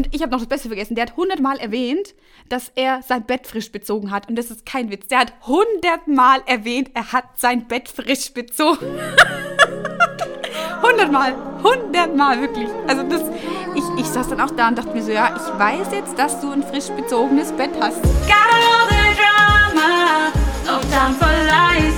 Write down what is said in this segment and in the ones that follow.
und ich habe noch das Beste vergessen. Der hat hundertmal erwähnt, dass er sein Bett frisch bezogen hat. Und das ist kein Witz. Der hat hundertmal erwähnt, er hat sein Bett frisch bezogen. Hundertmal, hundertmal, wirklich. Also das, ich, ich saß dann auch da und dachte mir so, ja, ich weiß jetzt, dass du ein frisch bezogenes Bett hast. Got all the drama, no time for lies.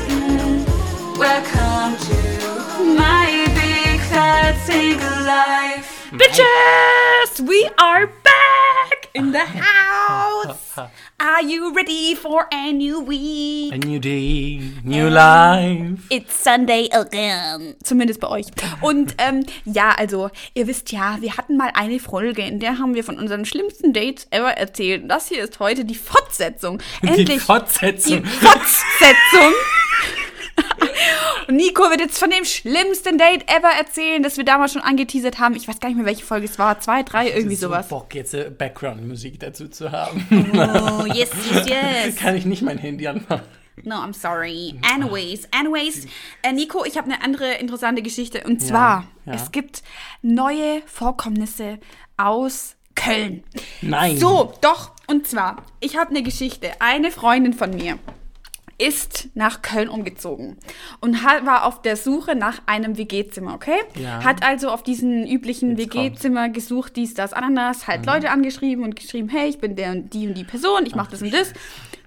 Welcome to my big fat single life. Bitches, we are back in the house. Are you ready for a new week? A new day, new life. It's Sunday again. Zumindest bei euch. Und ähm, ja, also, ihr wisst ja, wir hatten mal eine Folge, in der haben wir von unseren schlimmsten Dates ever erzählt. Das hier ist heute die Fortsetzung. Endlich. Die Fortsetzung. Die Fortsetzung. Und Nico wird jetzt von dem schlimmsten Date ever erzählen, das wir damals schon angeteasert haben. Ich weiß gar nicht mehr, welche Folge es war. Zwei, drei, irgendwie so sowas. Bock, jetzt äh, Background-Musik dazu zu haben. Oh, yes, yes, yes. Kann ich nicht mein Handy anmachen. No, I'm sorry. Anyways, anyways, äh, Nico, ich habe eine andere interessante Geschichte. Und zwar, ja. es gibt neue Vorkommnisse aus Köln. Nein. So, doch. Und zwar, ich habe eine Geschichte. Eine Freundin von mir ist nach Köln umgezogen und hat, war auf der Suche nach einem WG-Zimmer, okay? Ja. Hat also auf diesen üblichen WG-Zimmer gesucht, dies, das, Ananas, halt Leute angeschrieben und geschrieben, hey, ich bin der und die und die Person, ich mache das und das.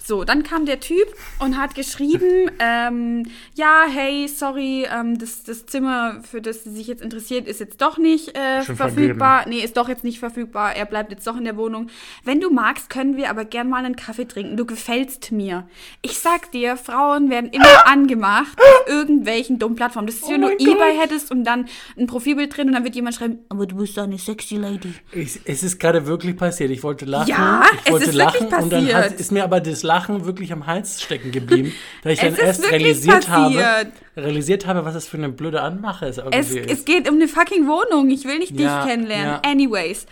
So, dann kam der Typ und hat geschrieben, ähm, ja, hey, sorry, ähm, das, das Zimmer, für das sie sich jetzt interessiert, ist jetzt doch nicht äh, verfügbar. Nee, ist doch jetzt nicht verfügbar. Er bleibt jetzt doch in der Wohnung. Wenn du magst, können wir aber gern mal einen Kaffee trinken. Du gefällst mir. Ich sag dir, Frauen werden immer angemacht auf irgendwelchen dummen Plattformen. Das ist, wenn du mein Gott. Ebay hättest und dann ein Profilbild drin und dann wird jemand schreiben, aber du bist doch eine sexy Lady. Ich, es ist gerade wirklich passiert. Ich wollte lachen. Ja, ich es wollte ist wirklich lachen und dann hat, passiert. ist mir aber das Lachen wirklich am Hals stecken geblieben, da ich dann erst realisiert habe, realisiert habe, was das für eine blöde Anmache ist. Es, ist. es geht um eine fucking Wohnung. Ich will nicht Ja, dich kennenlernen. ja. Anyways.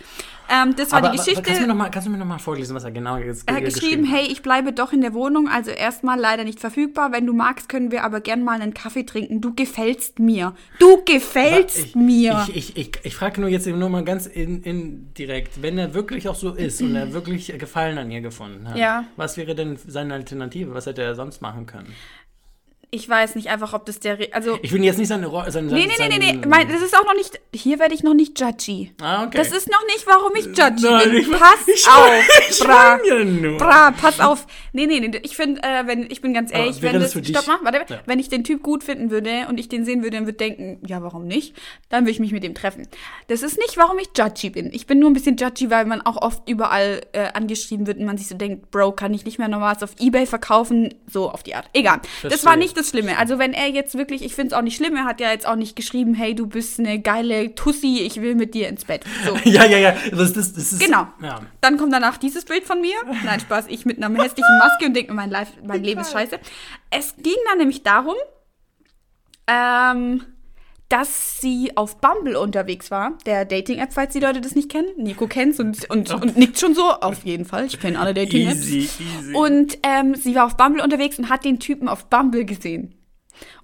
Ähm, das war aber, die aber Geschichte. kannst, du mir noch mal, kannst du mir noch mal vorlesen, was er genau jetzt Er hat ge- geschrieben, hey, ich bleibe doch in der Wohnung, also erstmal leider nicht verfügbar. Wenn du magst, können wir aber gern mal einen Kaffee trinken. Du gefällst mir. Du gefällst ich, mir. Ich, ich, ich, ich frage nur jetzt nur mal ganz in, indirekt, wenn er wirklich auch so ist und er wirklich Gefallen an ihr gefunden hat, Ja. was wäre denn seine Alternative? Was hätte er sonst machen können? Ich weiß nicht einfach, ob das der. Re also. Ich will jetzt nicht seine Rolle. Nee, nee, nee, nee, nee. Mein, das ist auch noch nicht. Hier werde ich noch nicht judgy. Ah, okay. Das ist noch nicht, warum ich judgy Nein, bin. ich- pass ich auf, ich bra. ja nur. Bra, pass auf. Nee, nee, nee. Ich finde, äh, wenn, ich bin ganz Aber ehrlich, wenn das das, stopp mal, warte, Ja. wenn ich den Typ gut finden würde und ich den sehen würde und würde denken, ja, warum nicht? Dann würde ich mich mit dem treffen. Das ist nicht, warum ich judgy bin. Ich bin nur ein bisschen judgy, weil man auch oft überall äh, angeschrieben wird und man sich so denkt, Bro, kann ich nicht mehr noch was auf Ebay verkaufen? So auf die Art. Egal. Das Verstehe. war nicht das Schlimme. Also wenn er jetzt wirklich, ich finde es auch nicht schlimm, er hat ja jetzt auch nicht geschrieben, hey, du bist eine geile Tussi, ich will mit dir ins Bett. So. Ja, ja, ja. Das, das, das ist, Genau. Ja. Dann kommt danach dieses Bild von mir. Nein, Spaß, ich mit einer hässlichen Maske und denke mir, mein, Life, mein Leben ist scheiße. Es ging dann nämlich darum, ähm, dass sie auf Bumble unterwegs war, der Dating-App, falls die Leute das nicht kennen. Nico kennt's und, und, und nickt schon so. Auf jeden Fall, ich kenne alle Dating-Apps. Easy, easy. Und ähm, sie war auf Bumble unterwegs und hat den Typen auf Bumble gesehen.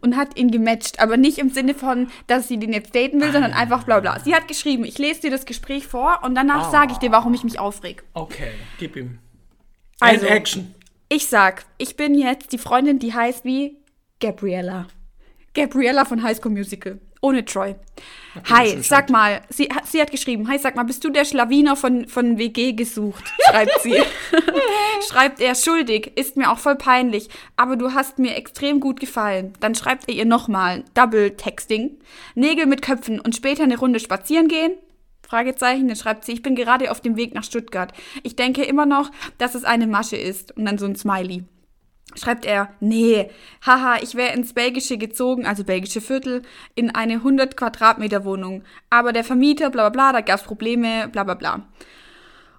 Und hat ihn gematcht, aber nicht im Sinne von, dass sie den jetzt daten will, sondern einfach bla bla. Sie hat geschrieben, ich lese dir das Gespräch vor und danach Ah. sage ich dir, warum ich mich aufreg. Okay, gib ihm. Also- And Action. Ich sag, ich bin jetzt die Freundin, die heißt wie Gabriella. Gabriella von High School Musical. Ohne Troy. Hi, sag mal, sie, hat- sie hat geschrieben, hi, sag mal, bist du der Schlawiner von, von WG gesucht? Schreibt sie. schreibt er, schuldig, ist mir auch voll peinlich, aber du hast mir extrem gut gefallen. Dann schreibt er ihr nochmal, Double Texting, Nägel mit Köpfen und später eine Runde spazieren gehen? Fragezeichen, dann schreibt sie, ich bin gerade auf dem Weg nach Stuttgart. Ich denke immer noch, dass es eine Masche ist. Und dann so ein Smiley. Schreibt er, nee, haha, ich wäre ins Belgische gezogen, also belgische Viertel, in eine 100 Quadratmeter Wohnung. Aber der Vermieter, bla bla bla, da gab's Probleme, bla bla bla.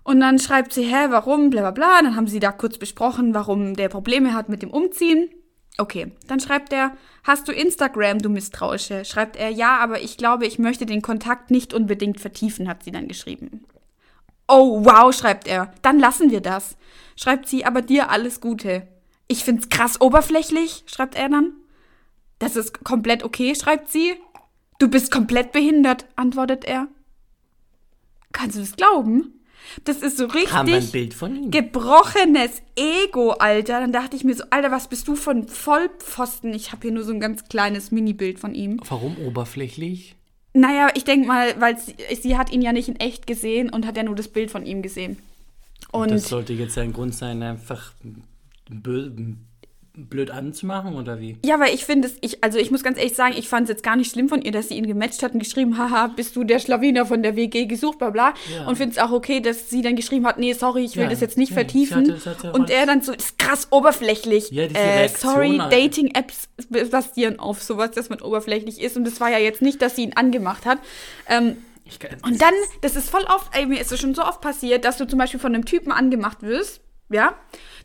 Und dann schreibt sie, hä, warum, bla bla bla. Dann haben sie da kurz besprochen, warum der Probleme hat mit dem Umziehen. Okay, dann schreibt er, hast du Instagram, du Misstrauische? Schreibt er, ja, aber ich glaube, ich möchte den Kontakt nicht unbedingt vertiefen, hat sie dann geschrieben. Oh, wow, schreibt er, dann lassen wir das. Schreibt sie, aber dir alles Gute. Ich find's krass oberflächlich, schreibt er dann. Das ist komplett okay, schreibt sie. Du bist komplett behindert, antwortet er. Kannst du das glauben? Das ist so wir ein richtig Bild von ihm? gebrochenes Ego, Alter. Dann dachte ich mir so, Alter, was bist du von Vollpfosten? Ich habe hier nur so ein ganz kleines Mini-Bild von ihm. Warum oberflächlich? Naja, ich denke mal, weil sie, sie hat ihn ja nicht in echt gesehen und hat ja nur das Bild von ihm gesehen. Und das sollte jetzt ein Grund sein, einfach blöd anzumachen oder wie? ja, weil ich finde es, ich, also ich muss ganz ehrlich sagen, ich fand es jetzt gar nicht schlimm von ihr, dass sie ihn gematcht hat und geschrieben, haha, bist du der Schlawiner von der WG gesucht, bla bla. Ja. Und finde es auch okay, dass sie dann geschrieben hat, nee, sorry, ich will Ja, das jetzt nicht nee, vertiefen. hatte- hatte und er dann so, das ist krass oberflächlich. Ja, diese äh, Reaktion sorry, halt. Dating-Apps basieren auf sowas, dass man oberflächlich ist. Und das war ja jetzt nicht, dass sie ihn angemacht hat. Ähm, Und dann, das ist voll oft, ey, mir ist es schon so oft passiert, dass du zum Beispiel von einem Typen angemacht wirst, ja,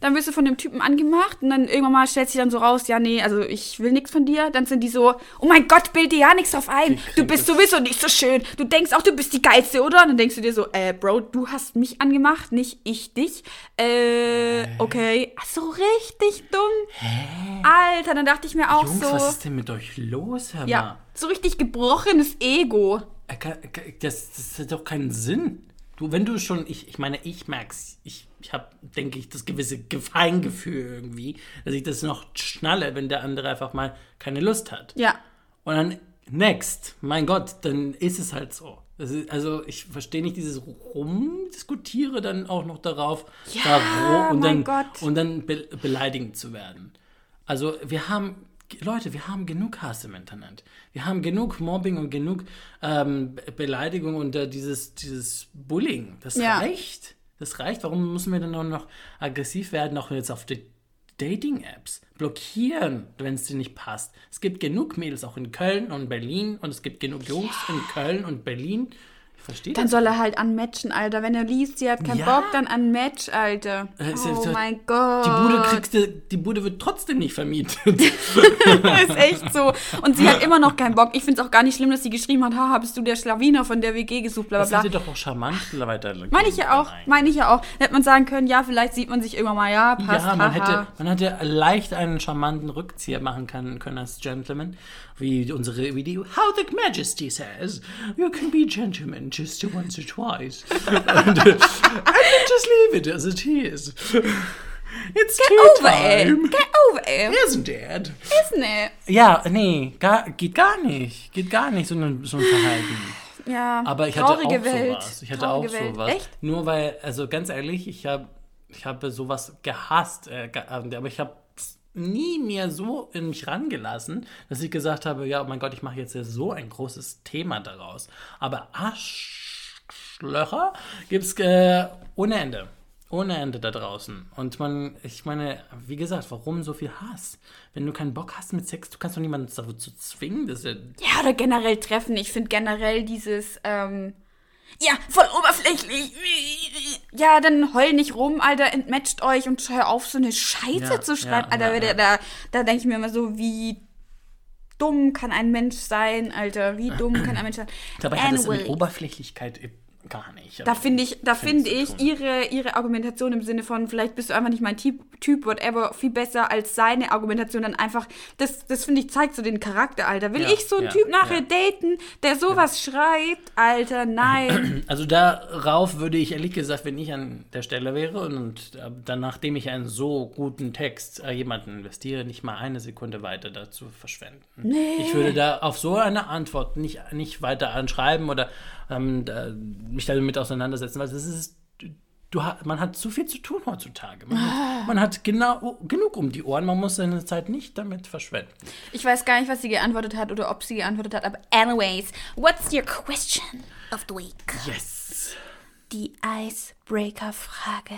dann wirst du von dem Typen angemacht und dann irgendwann mal stellt sich dann so raus, ja, nee, also ich will nichts von dir. Dann sind die so, oh mein Gott, bild dir ja nichts drauf ein. Du bist sowieso nicht so schön. Du denkst auch, du bist die Geilste, oder? Und dann denkst du dir so, äh, Bro, du hast mich angemacht, nicht ich dich. Äh, okay. Ach so, richtig dumm. Alter, dann dachte ich mir auch Jungs, so, was ist denn mit euch los, mal? ja, so richtig gebrochenes Ego. Kann- Das, das hat doch keinen Sinn. Du, wenn du schon, ich, ich meine, ich merk's, ich, ich habe, denke ich, das gewisse Feingefühl irgendwie, dass ich das noch schnalle, wenn der andere einfach mal keine Lust hat. Ja. Und dann, next, mein Gott, dann ist es halt so. Ist, also ich verstehe nicht dieses Rumdiskutiere dann auch noch darauf, Ja, da und mein dann, Gott. und dann be beleidigend zu werden. Also wir haben, Leute, wir haben genug Hass im Internet. Wir haben genug Mobbing und genug ähm, Be- Beleidigung und äh, dieses, dieses Bullying. Das Ja. reicht. Das reicht. Warum müssen wir dann auch noch aggressiv werden, auch jetzt auf die Dating-Apps? Blockieren, wenn es dir nicht passt. Es gibt genug Mädels auch in Köln und Berlin und es gibt genug Jungs in Köln und Berlin. Verstehe Dann das. soll er halt anmatchen, Alter. Wenn er liest, sie hat keinen Ja. Bock, dann anmatch, Alter. Äh, ja oh mein Gott. Die Bude, kriegst du, die Bude wird trotzdem nicht vermietet. ist echt so. Und sie hat immer noch keinen Bock. Ich finde es auch gar nicht schlimm, dass sie geschrieben hat, haha, bist du der Schlawiner von der WG gesucht, bla Das bla hätte bla. doch auch charmant weiter. Meine ich ja auch, meine ich ja auch. Dann hätte man sagen können, ja, vielleicht sieht man sich irgendwann mal, ja, passt, Ja, man haha. hätte, man hätte leicht einen charmanten Rückzieher machen können, können als Gentleman. Wie unsere, wie die How the Majesty says, you can be gentlemen just once or twice. and, uh, and just leave it as it is. It's Get over it. time, Get over it. isn't it? Ist ne. Ja, nee, gar, geht gar nicht. Geht gar nicht, so ein, so ein Verhalten. Ja, Aber ich hatte auch Welt. sowas. Ich hatte auch Traurige Welt. sowas. Echt? Nur weil, also ganz ehrlich, ich habe ich habe sowas gehasst, äh, aber ich habe nie mehr so in mich rangelassen, dass ich gesagt habe, ja, oh mein Gott, ich mache jetzt ja so ein großes Thema daraus. Aber Arschlöcher gibt's äh, ohne Ende. Ohne Ende da draußen. Und man, ich meine, wie gesagt, warum so viel Hass? Wenn du keinen Bock hast mit Sex, du kannst doch niemanden dazu zwingen. Das ist ja Ja, oder generell treffen. Ich finde generell dieses, ähm, ja, voll oberflächlich. Ja, dann heul nicht rum, Alter, entmatcht euch und hör auf, so eine Scheiße Ja, zu schreiben. ja, Alter, ja, da, da, da denke ich mir immer so, wie dumm kann ein Mensch sein, Alter, wie dumm kann ein Mensch sein. Dabei hat es mit Anyway. Oberflächlichkeit gar nicht. Da finde ich, da finde ich ihre, ihre Argumentation im Sinne von, vielleicht bist du einfach nicht mein Typ, typ whatever, viel besser als seine Argumentation dann einfach, das, das finde ich, zeigt so den Charakter, Alter. Will Ja, ich so einen ja, Typ nachher ja. daten, der sowas schreibt? Alter, nein. Also darauf würde ich ehrlich gesagt, wenn ich an der Stelle wäre und äh, dann, nachdem ich einen so guten Text äh, jemanden investiere, nicht mal eine Sekunde weiter dazu verschwenden. Nee. Ich würde da auf so eine Antwort nicht, nicht weiter anschreiben oder ähm, da, mich damit auseinandersetzen, weil das ist. Du, man hat zu viel zu tun heutzutage. Man hat, man hat genau, genug um die Ohren. Man muss seine Zeit nicht damit verschwenden. Ich weiß gar nicht, was sie geantwortet hat oder ob sie geantwortet hat, aber anyways, what's your question of the week? Yes. Die Icebreaker-Frage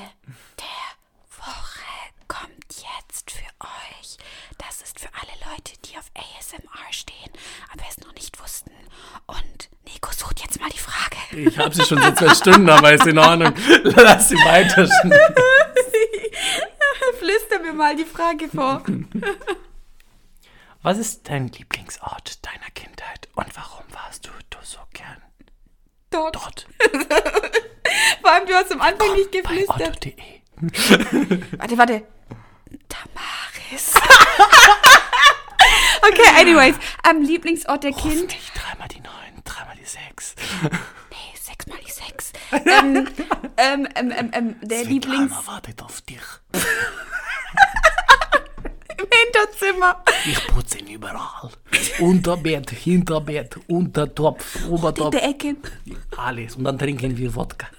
der Woche kommt jetzt für euch. Das ist für alle Leute, die auf ASMR stehen, aber es noch nicht wussten. Und Nico sucht jetzt mal die Frage. Ich habe sie schon seit zwei Stunden, aber ist in Ordnung. Lass sie weiter. Flüster mir mal die Frage vor. Was ist dein Lieblingsort deiner Kindheit und warum warst du, du so gern Dort. dort? Vor allem, du hast am Anfang nicht geflüstert. Warte, warte. Tamaris. okay, anyways. Am Lieblingsort der Ruf Kind. nicht dreimal die neun, dreimal die sechs. Nee, sechs mal die sechs. Ähm, ähm, ähm, ähm, ähm, der Lieblings wartet auf dich. im Hinterzimmer. Ich putze ihn überall. Unter Bett, hinter Bett, unter Topf, In Obertopf. der Ecke. Alles. Und dann trinken wir Wodka.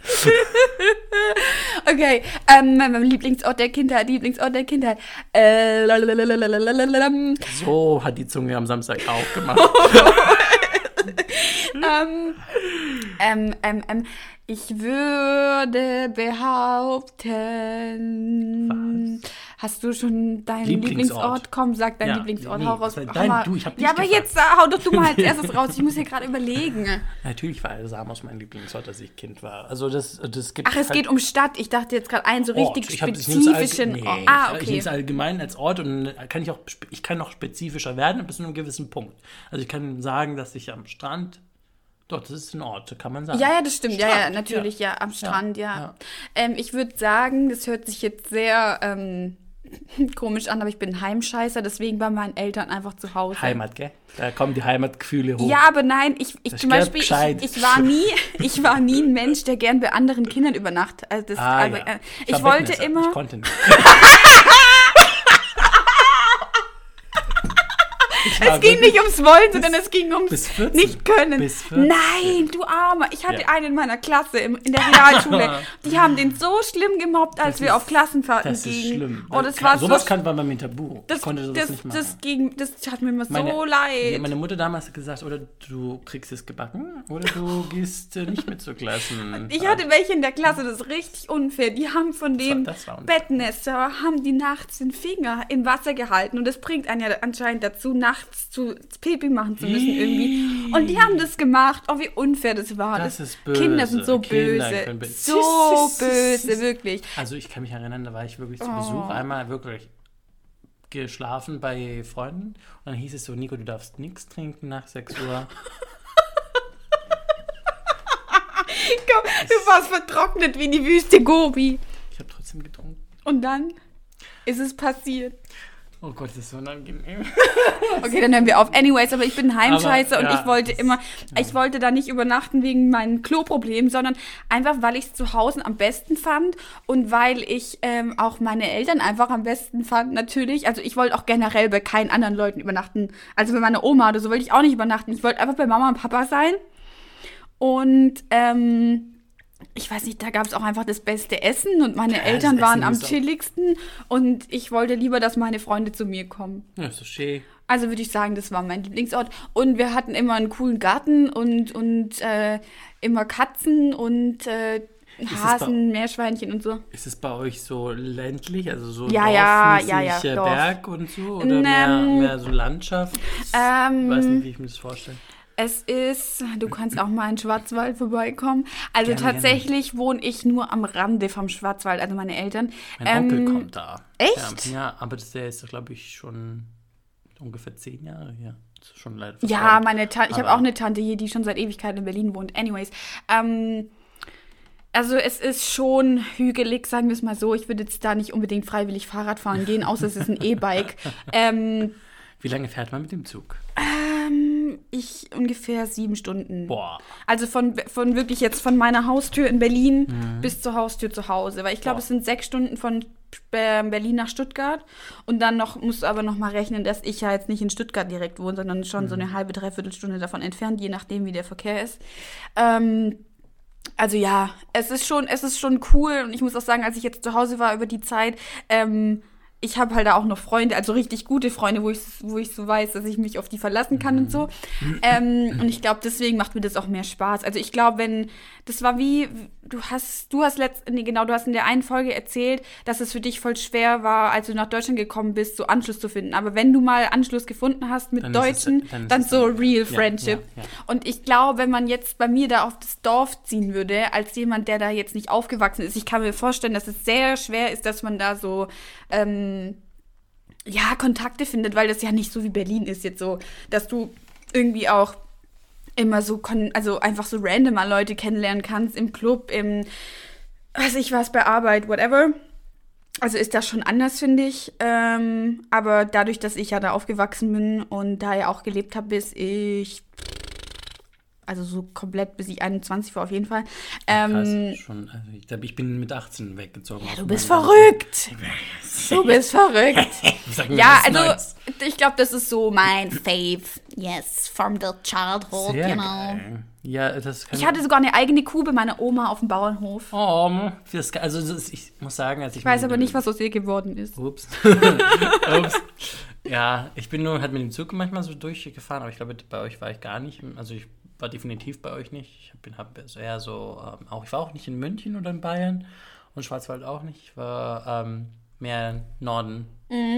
Okay, ähm, mein Lieblingsort der Kindheit, Lieblingsort der Kindheit. Äh. So hat die Zunge am Samstag auch gemacht. ähm, ähm, ähm, ähm, ich würde behaupten. Hast du schon deinen Lieblingsort. Lieblingsort? Komm, sag deinen Ja, Lieblingsort. nee, hau raus. dein- du, ich hab dich ja, aber gefragt. jetzt hau doch du mal als erstes raus. Ich muss hier gerade überlegen. Natürlich war Samos mein Lieblingsort, als ich Kind war. Also das, das gibt Ach, es halt geht um Stadt. Ich dachte jetzt gerade einen so Ort. richtig Ich hab- ich spezifischen nee, Ort. Ah, Ich okay. nehme es allgemein als Ort und kann ich auch ich kann noch spezifischer werden bis zu einem gewissen Punkt. Also ich kann sagen, dass ich am Strand Doch, das ist ein Ort, kann man sagen. Ja, ja, das stimmt. ja, ja, Strand, natürlich, ja, am Strand, ja. ja. Ähm, ich würde sagen, das hört sich jetzt sehr ähm, komisch an, aber ich bin Heimscheißer, deswegen bei meinen Eltern einfach zu Hause. Heimat, gell? Da kommen die Heimatgefühle hoch. Ja, aber nein, ich, ich Das zum Beispiel, ich, ich war nie, ich war nie ein Mensch, der gern bei anderen Kindern übernachtet. Also das, Ah, also, ja. äh, war ich wollte immer. Ich konnte nicht. Es ging nicht ums Wollen, sondern es ging ums bis 14. nicht können. Bis 14. Nein, du Armer. Ich hatte Ja. einen in meiner Klasse im, in der Realschule. Die haben den so schlimm gemobbt, als Das wir ist- auf Klassenfahrten Das ist gingen. schlimm. Oh, das war sowas so. kann man bei mir tabu. das, ich konnte sowas das, nicht machen. das ging, das hat mir immer so Meine- leid. Ja, meine Mutter damals hat gesagt, oder du kriegst es gebacken oder du gehst äh, nicht mit zur Klassen. Ich hatte welche in der Klasse, das ist richtig unfair. Die haben von dem das. Bettnässer, haben die nachts den Finger im Wasser gehalten. Und das bringt einen ja anscheinend dazu, nachts zu Pipi machen zu müssen irgendwie. Und die haben das gemacht. Oh, wie unfair das war. Das ist böse. Kinder sind so Kinder böse. böse. So böse, wirklich. Also ich kann mich erinnern, da war ich wirklich Oh. zu Besuch, einmal wirklich geschlafen bei Freunden und dann hieß es so, Nico, du darfst nichts trinken nach 6 Uhr. Komm, du warst vertrocknet wie die Wüste Gobi. Ich habe trotzdem getrunken. Und dann ist es passiert. Oh Gott, das ist so unangenehm. Okay, dann hören wir auf. Anyways, aber ich bin Heimscheiße Aber, und ja, ich wollte immer, ich wollte da nicht übernachten wegen meinen Kloproblemen, sondern einfach, weil ich es zu Hause am besten fand und weil ich ähm, auch meine Eltern einfach am besten fand, natürlich. Also ich wollte auch generell bei keinen anderen Leuten übernachten. Also bei meiner Oma oder so wollte ich auch nicht übernachten. Ich wollte einfach bei Mama und Papa sein. Und ähm, ich weiß nicht, da gab es auch einfach das beste Essen und meine Ja, Eltern waren am chilligsten und ich wollte lieber, dass meine Freunde zu mir kommen. Ja, ist so schön. Also würde ich sagen, das war mein Lieblingsort. Und wir hatten immer einen coolen Garten und, und äh, immer Katzen und äh, Hasen, Meerschweinchen und so. Ist es bei euch so ländlich, also so Ja, ja, ja, ja, äh, Dorf. Berg und so? Oder Ähm, mehr, mehr so Landschaft? ich Ähm, weiß nicht, wie ich mir das vorstelle. Es ist, du kannst auch mal in Schwarzwald vorbeikommen. Also Gerne, tatsächlich wohne ich nur am Rande vom Schwarzwald, also meine Eltern. Mein Onkel Ähm, kommt da. echt? Ja, ja aber das, der ist, glaube ich, schon ungefähr zehn Jahre her. Schon leider Ja, meine Tante, ich habe auch eine Tante hier, die schon seit Ewigkeiten in Berlin wohnt. Anyways, ähm, also es ist schon hügelig, sagen wir es mal so. Ich würde jetzt da nicht unbedingt freiwillig Fahrrad fahren gehen, außer es ist ein E-Bike. ähm, Wie lange fährt man mit dem Zug? Ich ungefähr sieben Stunden. Boah. Also von, von wirklich jetzt von meiner Haustür in Berlin bis zur Haustür zu Hause. Weil ich glaube, es sind sechs Stunden von Berlin nach Stuttgart. Und dann noch musst du aber noch mal rechnen, dass ich ja jetzt nicht in Stuttgart direkt wohne, sondern schon so eine halbe, dreiviertel Stunde davon entfernt, je nachdem, wie der Verkehr ist. Ähm, also ja, es ist schon, es ist schon cool. Und ich muss auch sagen, als ich jetzt zu Hause war über die Zeit, ähm, ich habe halt da auch noch Freunde, also richtig gute Freunde, wo ich, wo ich so weiß, dass ich mich auf die verlassen kann und so. Ähm, und ich glaube, deswegen macht mir das auch mehr Spaß. Also ich glaube, wenn, das war wie, du hast, du hast letzt, nee, genau, du hast in der einen Folge erzählt, dass es für dich voll schwer war, als du nach Deutschland gekommen bist, so Anschluss zu finden. Aber wenn du mal Anschluss gefunden hast mit Dann ist es- Deutschen, dann dann, so real ja, friendship. ja, ja. Und ich glaube, wenn man jetzt bei mir da auf das Dorf ziehen würde, als jemand, der da jetzt nicht aufgewachsen ist, ich kann mir vorstellen, dass es sehr schwer ist, dass man da so ähm, ja Kontakte findet, weil das ja nicht so wie Berlin ist jetzt so, dass du irgendwie auch immer so also einfach so random mal Leute kennenlernen kannst im Club, im weiß ich was bei Arbeit, whatever. Also ist das schon anders, finde ich. Ähm, aber dadurch, dass ich ja da aufgewachsen bin und da ja auch gelebt habe, bis ich Also so komplett bis ich 21 war auf jeden Fall. Krass, Ähm, schon, also ich ich bin mit 18 weggezogen. aus du bist verrückt. Du bist verrückt. Ja, also Neues. ich glaube, das ist so mein Fave. Yes, from the childhood, Sehr you know. geil. Ja, das Ich hatte sogar eine eigene Kuh bei meiner Oma auf dem Bauernhof. Oh, das, also das, ich muss sagen, als ich Ich weiß aber nicht, was aus ihr geworden ist. Ups. Ups. Ja, ich bin nur halt mit dem Zug manchmal so durchgefahren, aber ich glaube, bei euch war ich gar nicht. Also ich war definitiv bei euch nicht. Ich bin hab eher so, ähm, auch ich war auch nicht in München oder in Bayern und Schwarzwald auch nicht. Ich war ähm, mehr Norden,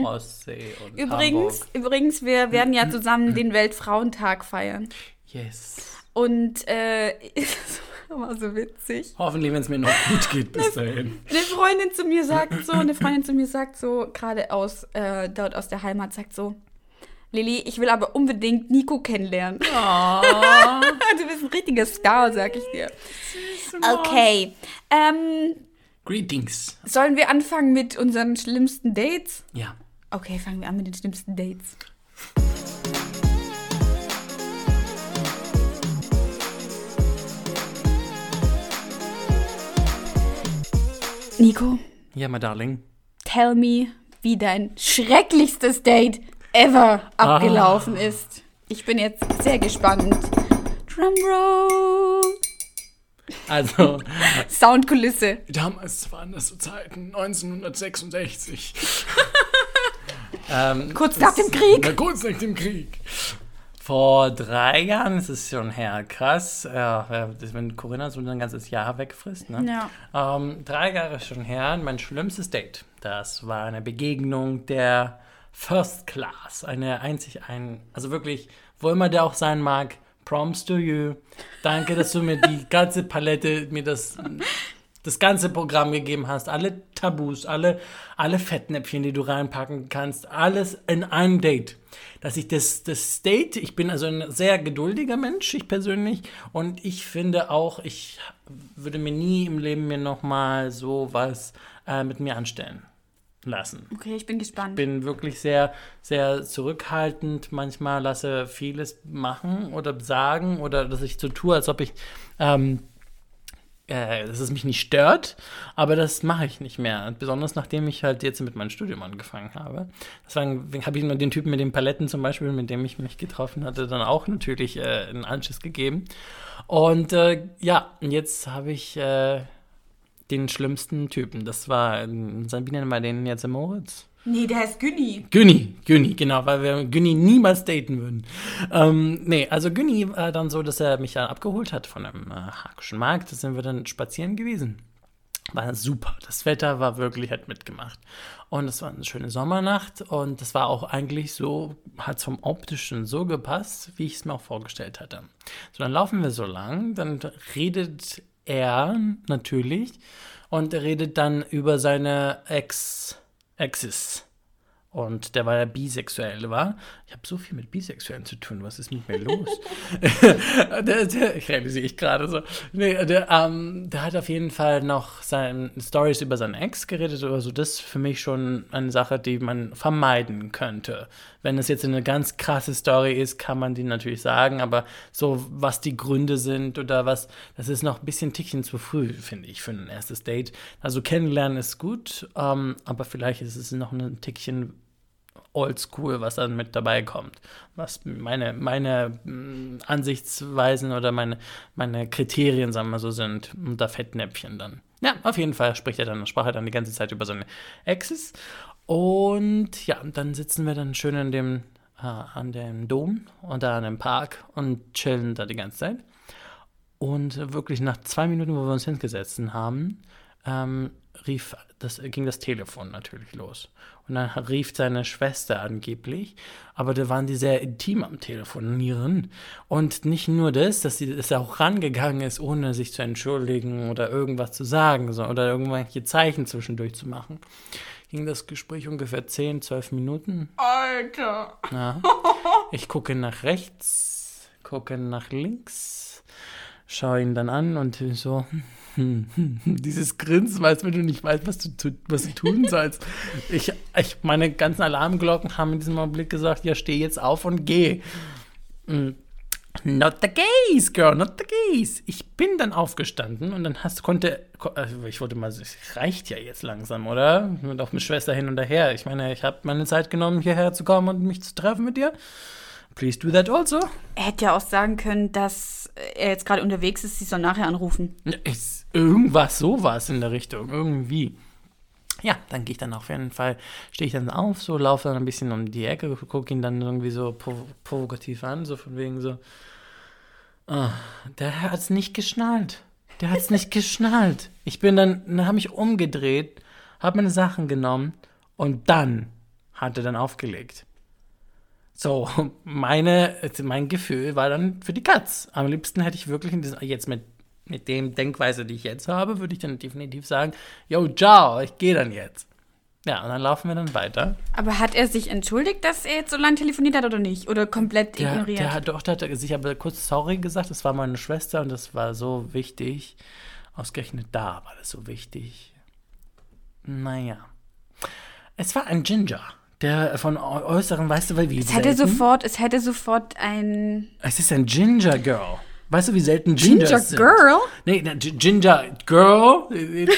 Ostsee und Mhm. Übrigens, Hamburg. übrigens, wir werden ja zusammen den Weltfrauentag feiern. Yes. Und äh, ist immer so witzig. Hoffentlich, wenn es mir noch gut geht bis dahin. Eine Freundin zu mir sagt so, eine Freundin zu mir sagt so, gerade aus äh, dort aus der Heimat, sagt so, Lilly, ich will aber unbedingt Nico kennenlernen. du bist ein richtiger Star, sag ich dir. Okay. Ähm, Greetings. sollen wir anfangen mit unseren schlimmsten Dates? Ja. Okay, fangen wir an mit den schlimmsten Dates. Nico, Ja, my darling. tell me, wie dein schrecklichstes Date ever abgelaufen ist. Ich bin jetzt sehr gespannt. Drumroll. Also, Soundkulisse. damals waren das so Zeiten 1966. ähm, Kurz nach dem Krieg. Na, kurz nach dem Krieg. Vor drei Jahren ist es schon her. Krass. Ja, wenn Corinna so ein ganzes Jahr wegfrisst. Ne? Ja. Ähm, drei Jahre schon her. Mein schlimmstes Date. Das war eine Begegnung der First Class. Eine einzig ein, also wirklich, wo immer der auch sein mag. Proms to you. Danke, dass du mir die ganze Palette, mir das das ganze Programm gegeben hast, alle Tabus, alle, alle Fettnäpfchen, die du reinpacken kannst, alles in einem Date. Dass ich das, das Date, ich bin also ein sehr geduldiger Mensch, ich persönlich, und ich finde auch, ich würde mir nie im Leben mir nochmal so was äh, mit mir anstellen lassen Okay, ich bin gespannt. bin wirklich sehr, sehr zurückhaltend. Manchmal lasse vieles machen oder sagen oder dass ich so tue, als ob ich, ähm, äh, dass es mich nicht stört, aber das mache ich nicht mehr. Besonders nachdem ich halt jetzt mit meinem Studium angefangen habe. Deswegen habe ich nur den Typen mit den Paletten zum Beispiel, mit dem ich mich getroffen hatte, dann auch natürlich äh, einen Anschiss gegeben. Und äh, ja, jetzt habe ich äh, den schlimmsten Typen. Das war, ähm, wie nennen wir den jetzt, Moritz? Nee, der heißt Günni. Günni, Günni, genau, weil wir Günni niemals daten würden. Ähm, nee, also Günni war dann so, dass er mich dann abgeholt hat von einem äh, Hakischen Markt. Da sind wir dann spazieren gewesen. War super. Das Wetter war wirklich, hat mitgemacht. Und es war eine schöne Sommernacht und das war auch eigentlich so, hat es vom Optischen so gepasst, wie ich es mir auch vorgestellt hatte. So, dann laufen wir so lang, dann redet er natürlich und redet dann über seine Ex, Exes. Und der war ja bisexuell, war. Ich habe so viel mit Bisexuellen zu tun. Was ist mit mir los? der, der, ich realisiere ich gerade so. Nee, der, ähm, der hat auf jeden Fall noch seine Stories über seinen Ex geredet oder so. Das ist für mich schon eine Sache, die man vermeiden könnte. Wenn es jetzt eine ganz krasse Story ist, kann man die natürlich sagen, aber so, was die Gründe sind oder was, das ist noch ein bisschen Tickchen zu früh, finde ich, für ein erstes Date. Also kennenlernen ist gut, ähm, aber vielleicht ist es noch ein Tickchen oldschool, was dann mit dabei kommt. Was meine, meine mh, Ansichtsweisen oder meine, meine Kriterien, sagen wir so, sind unter Fettnäpfchen dann. Ja, auf jeden Fall spricht er dann, sprach er dann die ganze Zeit über seine Exes. Und ja, dann sitzen wir dann schön in dem, äh, an dem Dom und da an dem Park und chillen da die ganze Zeit. Und wirklich nach zwei Minuten, wo wir uns hingesetzt haben, ähm, rief das, ging das Telefon natürlich los. Und dann rief seine Schwester angeblich, aber da waren die sehr intim am Telefonieren. Und nicht nur das, dass sie dass er auch rangegangen ist, ohne sich zu entschuldigen oder irgendwas zu sagen so, oder irgendwelche Zeichen zwischendurch zu machen. Ging das Gespräch ungefähr 10, 12 Minuten. Alter. Ja. Ich gucke nach rechts, gucke nach links, schaue ihn dann an und so, dieses Grinsen, als wenn du nicht weißt, was du, was du tun sollst. Ich, ich, meine ganzen Alarmglocken haben in diesem Augenblick gesagt, ja, steh jetzt auf und geh. Mm. Not the gays, girl, not the gays. Ich bin dann aufgestanden und dann hast, konnte, ko- also ich wollte mal, es reicht ja jetzt langsam, oder? Und auch mit Schwester hin und her. Ich meine, ich habe meine Zeit genommen, hierher zu kommen und mich zu treffen mit dir. Please do that also. Er hätte ja auch sagen können, dass er jetzt gerade unterwegs ist, sie soll nachher anrufen. Ist irgendwas, sowas in der Richtung, irgendwie. Ja, dann gehe ich dann auf jeden Fall, stehe ich dann auf, so laufe dann ein bisschen um die Ecke, gucke ihn dann irgendwie so provo provokativ an, so von wegen so, ah, der hat's nicht geschnallt. Der hat's nicht geschnallt. Ich bin dann, dann habe ich umgedreht, habe meine Sachen genommen und dann hat er dann aufgelegt. So, meine, mein Gefühl war dann für die Katz. Am liebsten hätte ich wirklich in diesem, jetzt mit, mit dem Denkweise, die ich jetzt habe, würde ich dann definitiv sagen, yo, ciao, ich gehe dann jetzt. Ja, und dann laufen wir dann weiter. Aber hat er sich entschuldigt, dass er jetzt so lange telefoniert hat oder nicht? Oder komplett Der, ignoriert? der hat doch, der hat sich aber kurz sorry gesagt, das war meine Schwester und das war so wichtig. Ausgerechnet da war das so wichtig. Naja. Es war ein Ginger, der von äu- äußeren, weißt du, weil wie es hätte sofort, es hätte sofort ein Es ist ein Ginger Girl. Weißt du, wie selten Gingers Ginger sind? Girl? Nee, na, Ginger Girl.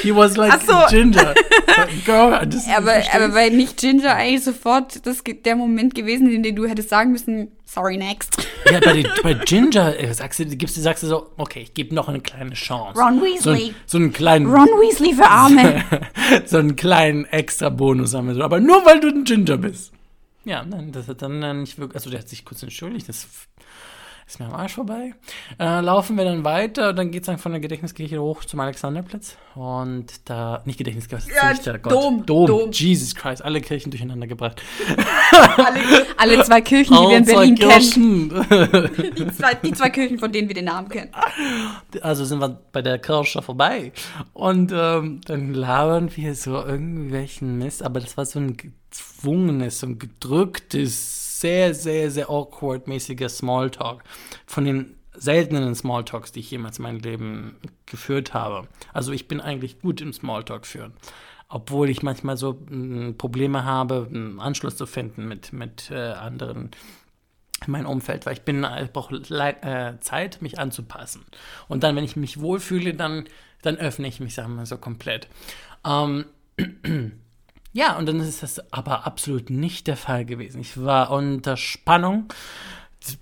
He was like so. Ginger. Girl. Das, Aber, aber bei nicht Ginger eigentlich sofort das, der Moment gewesen, in dem du hättest sagen müssen, sorry, next. ja, bei, bei Ginger äh, sagst du, gibst du, sagst du so, okay, ich gebe noch eine kleine Chance. Ron So, Weasley. ein, so einen kleinen, Ron Weasley für Arme. so einen kleinen extra Bonus haben wir so. Aber nur weil du ein Ginger bist. Ja, nein, das hat dann äh, nicht wirklich, also der hat sich kurz entschuldigt, das ist mir am Arsch vorbei. Äh, laufen wir dann weiter, und dann geht es dann von der Gedächtniskirche hoch zum Alexanderplatz. Und da, nicht Gedächtniskirche, Ja, nicht der Gott. Dom, Dom. Dom. Jesus Christ, alle Kirchen durcheinander gebracht. alle, alle zwei Kirchen, die wir in Berlin kennen. Die zwei, die zwei Kirchen, von denen wir den Namen kennen. Also sind wir bei der Kirche vorbei. Und ähm, dann labern wir so irgendwelchen Mist, aber das war so ein gezwungenes, so ein gedrücktes, sehr, sehr, sehr awkward-mäßiger Smalltalk. Von den seltenen Smalltalks, die ich jemals in meinem Leben geführt habe. Also ich bin eigentlich gut im Smalltalk führen. Obwohl ich manchmal so mh, Probleme habe, einen Anschluss zu finden mit, mit äh, anderen in meinem Umfeld, weil ich bin, ich brauche äh, Zeit, mich anzupassen. Und dann, wenn ich mich wohlfühle, dann, dann öffne ich mich, sagen wir mal so, komplett. Ähm, ja, und dann ist das aber absolut nicht der Fall gewesen. Ich war unter Spannung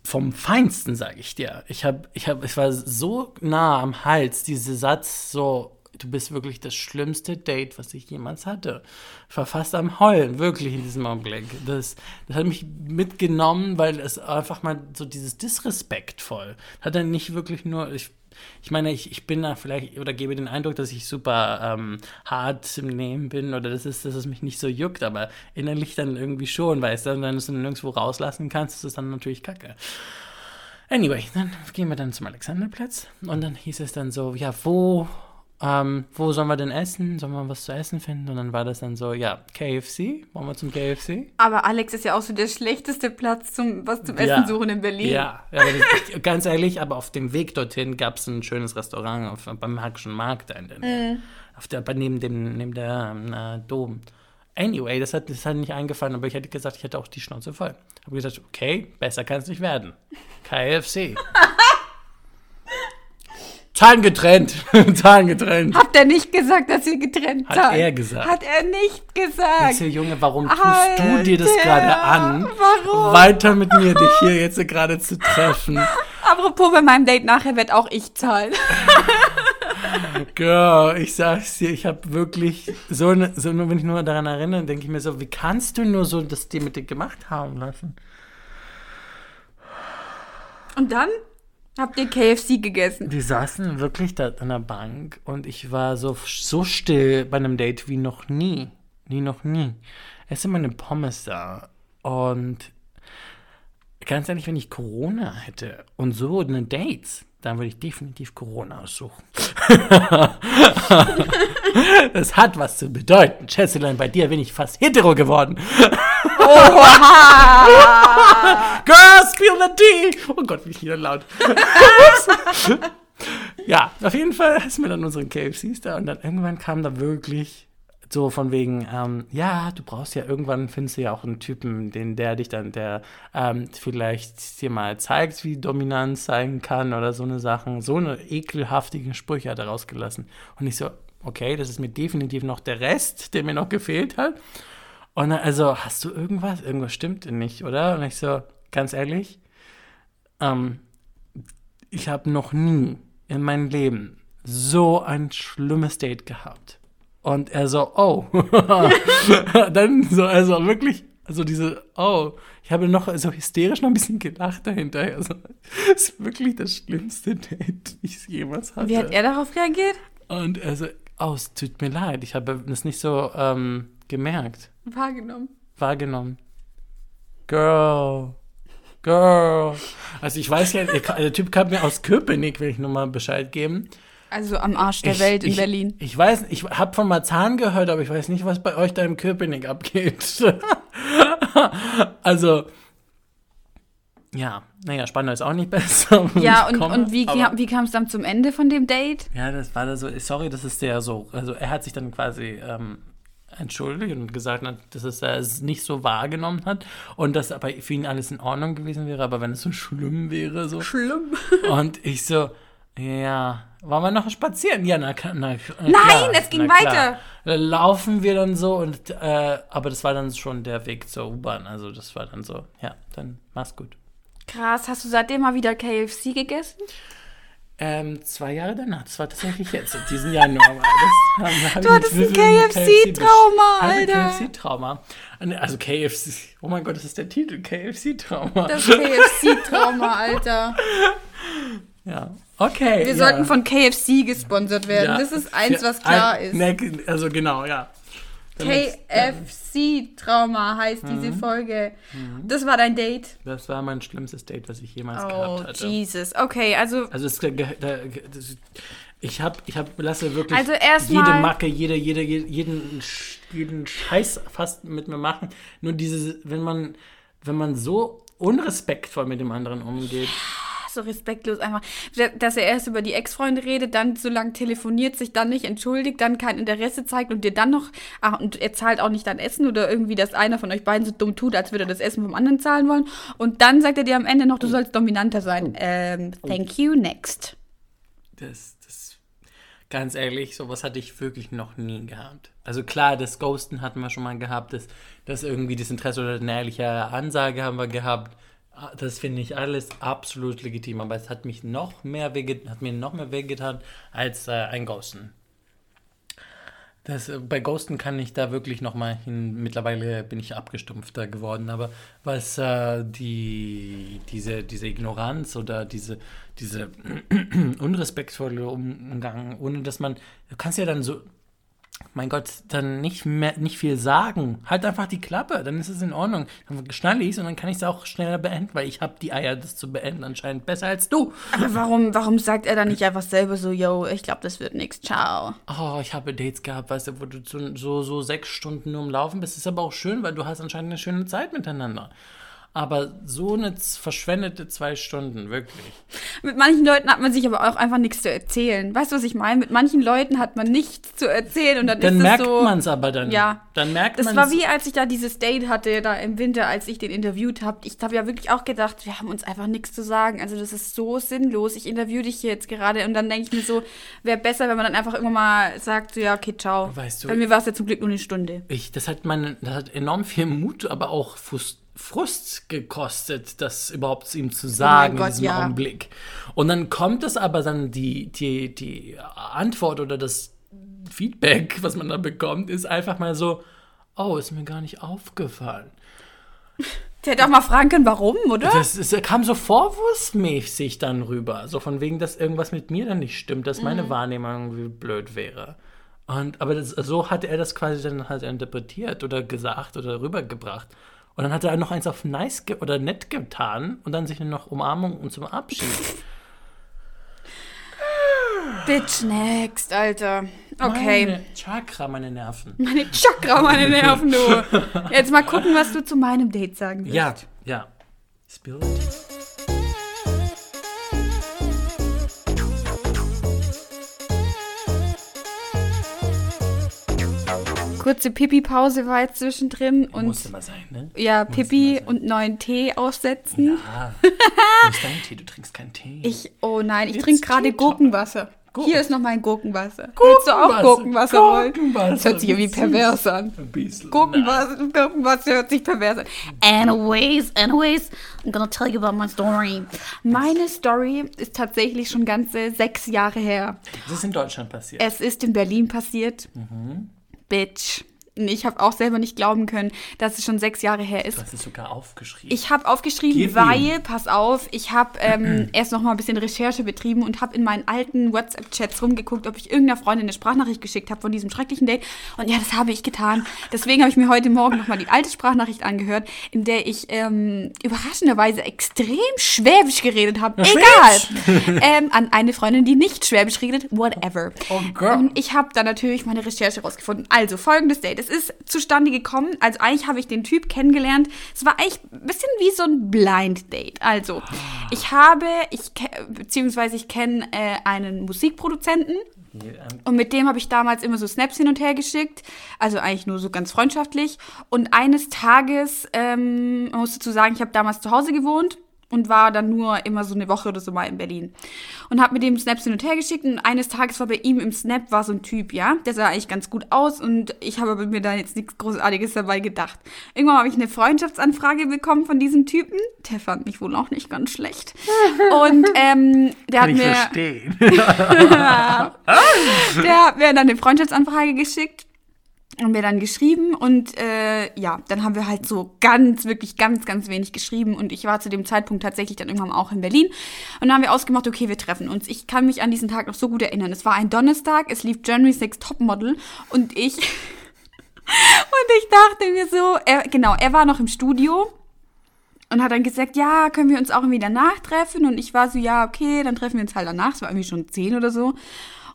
vom Feinsten, sage ich dir. Ich habe, ich habe, ich war so nah am Hals, dieser Satz so, du bist wirklich das schlimmste Date, was ich jemals hatte. Ich war fast am Heulen, wirklich in diesem Augenblick. Das, das hat mich mitgenommen, weil es einfach mal so dieses disrespektvoll hat dann nicht wirklich nur, ich, ich meine, ich, ich bin da vielleicht oder gebe den Eindruck, dass ich super ähm, hart im Nehmen bin oder das ist, dass es mich nicht so juckt, aber innerlich dann irgendwie schon, weißt du, und wenn du es dann nirgendwo rauslassen kannst, ist es dann natürlich kacke. Anyway, dann gehen wir dann zum Alexanderplatz und dann hieß es dann so, ja, wo, ähm, wo sollen wir denn essen? Sollen wir was zu essen finden? Und dann war das dann so, ja, KFC, wollen wir zum KFC? Aber Alex ist ja auch so der schlechteste Platz zum was zum Ja. Essen suchen in Berlin. Ja, ja aber das, ganz ehrlich, aber auf dem Weg dorthin gab es ein schönes Restaurant auf, beim Hackischen Markt in der Nähe. Auf der, neben dem, neben der ähm, äh, Dom. Anyway, das hat, das hat nicht eingefallen, aber ich hätte gesagt, ich hätte auch die Schnauze voll. Habe gesagt, okay, besser kann es nicht werden. KFC. Zahlen getrennt. Zahlen getrennt. Habt ihr nicht gesagt, dass ihr getrennt Hat seid? er gesagt. Hat er nicht gesagt. So, Junge, warum tust du dir das gerade an, warum? weiter mit mir dich hier jetzt gerade zu treffen? Apropos, bei meinem Date nachher wird auch ich zahlen. Girl, ich sag's dir, ich habe wirklich so, eine, so nur wenn ich nur daran erinnere, denke ich mir so, wie kannst du nur so das dir mit dir gemacht haben lassen? Und dann habt ihr KFC gegessen. Wir saßen wirklich da an der Bank und ich war so, so still bei einem Date wie noch nie. Wie noch nie. Es sind meine Pommes da. Und ganz ehrlich, wenn ich Corona hätte und so eine Dates, dann würde ich definitiv Corona aussuchen. das hat was zu bedeuten. Schätzelein, bei dir bin ich fast hetero geworden. Girl, spill the tea! Oh Gott, wie ich wieder laut. Ja, auf jeden Fall essen wir dann unseren KFCs da und dann irgendwann kam da wirklich so von wegen, ähm, ja, du brauchst ja irgendwann, findest du ja auch einen Typen, den der dich dann, der ähm, vielleicht dir mal zeigt, wie Dominanz sein kann oder so eine Sachen. So eine ekelhaftige Sprüche hat er rausgelassen. Und ich so, okay, das ist mir definitiv noch der Rest, der mir noch gefehlt hat. Und dann, also, hast du irgendwas? Irgendwas stimmt nicht, oder? Und ich so, ganz ehrlich, ähm, ich habe noch nie in meinem Leben so ein schlimmes Date gehabt. Und er so, oh. Dann so, also wirklich, also diese, oh. Ich habe noch so hysterisch noch ein bisschen gelacht dahinter. Also, das ist wirklich das schlimmste Date, ich es jemals hatte. Wie hat er darauf reagiert? Und er so, oh, es tut mir leid, ich habe das nicht so ähm, gemerkt, Wahrgenommen. wahrgenommen. Girl. Girl. Also ich weiß ja, der, der Typ kam mir aus Köpenick, will ich nur mal Bescheid geben. Also am Arsch der ich, Welt in ich, Berlin. Ich weiß, ich habe von Marzahn gehört, aber ich weiß nicht, was bei euch da im Köpenick abgeht. also, ja, naja, Spandau ist auch nicht besser. Ja, und, komme, und wie, wie kam es dann zum Ende von dem Date? Ja, das war da so, sorry, das ist der so, also er hat sich dann quasi ähm, entschuldigt und gesagt, dass es er es nicht so wahrgenommen hat und dass aber für ihn alles in Ordnung gewesen wäre, aber wenn es so schlimm wäre, so. Schlimm. Und ich so, ja, wollen wir noch spazieren? Ja, na, na, na Nein, es ging weiter. Da laufen wir dann so und, äh, aber das war dann schon der Weg zur U-Bahn, also das war dann so, ja, dann mach's gut. Krass, hast du seitdem mal wieder KFC gegessen? Ähm, zwei Jahre danach, das war tatsächlich jetzt, diesen Januar. war Das, ähm, hab Du hattest ein KFC-Trauma, Alter. KFC-Trauma. Also KFC, oh mein Gott, das ist der Titel, KFC-Trauma. Das KFC-Trauma, Alter. Ja, okay. Wir ja. sollten von KFC gesponsert werden. Ja. Das ist eins, Ja, was klar ist. Also genau, ja. KFC-Trauma heißt Mhm. diese Folge. Das war dein Date? Das war mein schlimmstes Date, was ich jemals Oh, gehabt hatte. Jesus. Okay, also Also es, ich habe, ich hab, lasse wirklich Also jede Macke, jede, jede, jede, jeden, jeden Scheiß fast mit mir machen. Nur diese, wenn man, wenn man so unrespektvoll mit dem anderen umgeht. So respektlos einfach, dass er erst über die Ex-Freunde redet, dann so lange telefoniert, sich dann nicht entschuldigt, dann kein Interesse zeigt und dir dann noch, ach, und er zahlt auch nicht dein Essen oder irgendwie, dass einer von euch beiden so dumm tut, als würde er das Essen vom anderen zahlen wollen. Und dann sagt er dir am Ende noch, du sollst dominanter sein. Ähm, thank you, next. Das, das, ganz ehrlich, sowas hatte ich wirklich noch nie gehabt. Also klar, das Ghosten hatten wir schon mal gehabt, das, das irgendwie das Interesse oder eine ehrliche Ansage haben wir gehabt. Ah, Das finde ich alles absolut legitim, aber es hat mich noch mehr hat mir noch mehr wehgetan als äh, ein Ghosten. Das, äh, bei Ghosten kann ich da wirklich noch mal hin. Mittlerweile bin ich abgestumpfter geworden, aber was äh, die diese diese Ignoranz oder diese diese unrespektvolle Umgang, ohne dass man du kannst ja dann so mein Gott, dann nicht mehr, nicht viel sagen. Halt einfach die Klappe, dann ist es in Ordnung. Dann schnalle ich es und dann kann ich es auch schneller beenden, weil ich habe die Eier, das zu beenden, anscheinend besser als du. Aber warum, warum sagt er dann nicht einfach selber so, yo, ich glaube, das wird nix, ciao. Oh, ich habe Dates gehabt, weißt du, wo du so, so, sechs Stunden nur am Laufen bist. Ist aber auch schön, weil du hast anscheinend eine schöne Zeit miteinander. Aber so eine verschwendete zwei Stunden, wirklich. Mit manchen Leuten hat man sich aber auch einfach nichts zu erzählen. Weißt du, was ich meine? Mit manchen Leuten hat man nichts zu erzählen und dann, Dann ist merkt es so. man es aber dann. Ja. Dann merkt Das man war wie als ich da dieses Date hatte, da im Winter, als ich den interviewt habe. Ich habe ja wirklich auch gedacht, wir haben uns einfach nichts zu sagen. Also das ist so sinnlos. Ich interview dich hier jetzt gerade und dann denke ich mir so, wäre besser, wenn man dann einfach irgendwann mal sagt, so ja, okay, ciao. Weißt du- Bei mir war es ja zum Glück nur eine Stunde. Ich, das hat meine, das hat enorm viel Mut, aber auch Frust, Frust gekostet, das überhaupt ihm zu sagen Gott, in diesem ja. Augenblick. Und dann kommt es aber dann die, die, die Antwort oder das Feedback, was man da bekommt, ist einfach mal so, oh, ist mir gar nicht aufgefallen. Der hätte auch mal fragen können, warum, oder? Das ist, kam so vorwurfsmäßig dann rüber. So von wegen, dass irgendwas mit mir dann nicht stimmt, dass Mhm. meine Wahrnehmung irgendwie blöd wäre. Und, aber das, so hat er das quasi dann halt interpretiert oder gesagt oder rübergebracht. Und dann hat er noch eins auf nice oder nett getan und dann sich noch Umarmung und zum Abschied. Bitch next, Alter. Okay. Meine Chakra, meine Nerven. Meine Chakra, meine Nerven, du. Jetzt mal gucken, was du zu meinem Date sagen wirst. Ja, ja. Spirit. Kurze Pipi-Pause war jetzt zwischendrin und Muss immer sein, ne? ja, Muss Pipi und neuen Tee aussetzen. Ah, wo ist dein Tee? Du trinkst keinen Tee. Ich, oh nein, ich trinke gerade Gurkenwasser. Gurken- Hier ist noch mein Gurkenwasser. Willst du auch Gurkenwasser wollen? Gurkenwasser. Das hört sich irgendwie pervers an. Gurkenwasser, Gurkenwasser hört sich pervers an. Anyways, anyways, I'm gonna tell you about my story. Meine Story ist tatsächlich schon ganze sechs Jahre her. Das ist in Deutschland passiert. Es ist in Berlin passiert. Mhm. Bitch. Ich habe auch selber nicht glauben können, dass es schon sechs Jahre her ist. Du hast es sogar aufgeschrieben. Ich habe aufgeschrieben, Gib ihm. weil, pass auf, ich habe ähm, erst noch mal ein bisschen Recherche betrieben und habe in meinen alten WhatsApp-Chats rumgeguckt, ob ich irgendeiner Freundin eine Sprachnachricht geschickt habe von diesem schrecklichen Date. Und ja, das habe ich getan. Deswegen habe ich mir heute Morgen noch mal die alte Sprachnachricht angehört, in der ich ähm, überraschenderweise extrem schwäbisch geredet habe. Egal. ähm, an eine Freundin, die nicht schwäbisch redet. Whatever. Oh, girl. Und ich habe dann natürlich meine Recherche rausgefunden. Also, folgendes Date. Es ist zustande gekommen. Also, eigentlich habe ich den Typ kennengelernt. Es war eigentlich ein bisschen wie so ein Blind Date. Also, ich habe, ich beziehungsweise ich kenne äh, einen Musikproduzenten. Und mit dem habe ich damals immer so Snaps hin und her geschickt. Also eigentlich nur so ganz freundschaftlich. Und eines Tages, ähm, man muss dazu sagen, ich habe damals zu Hause gewohnt und war dann nur immer so eine Woche oder so mal in Berlin. Und habe mit dem Snaps hin und her geschickt. Und eines Tages war bei ihm im Snap war so ein Typ, ja. Der sah eigentlich ganz gut aus. Und ich habe mir da jetzt nichts Großartiges dabei gedacht. Irgendwann habe ich eine Freundschaftsanfrage bekommen von diesem Typen. Der fand mich wohl auch nicht ganz schlecht. Und ähm, der hat kann ich mir verstehen. der hat mir dann eine Freundschaftsanfrage geschickt und mir dann geschrieben und äh, ja, dann haben wir halt so ganz, wirklich ganz, ganz wenig geschrieben und ich war zu dem Zeitpunkt tatsächlich dann irgendwann auch in Berlin und dann haben wir ausgemacht, okay, wir treffen uns. Ich kann mich an diesen Tag noch so gut erinnern. Es war ein Donnerstag, es lief Germany's Next Topmodel und ich und ich dachte mir so, er, genau, er war noch im Studio und hat dann gesagt, ja, können wir uns auch irgendwie danach treffen? Und ich war so, ja, okay, dann treffen wir uns halt danach. Es war irgendwie schon zehn oder so.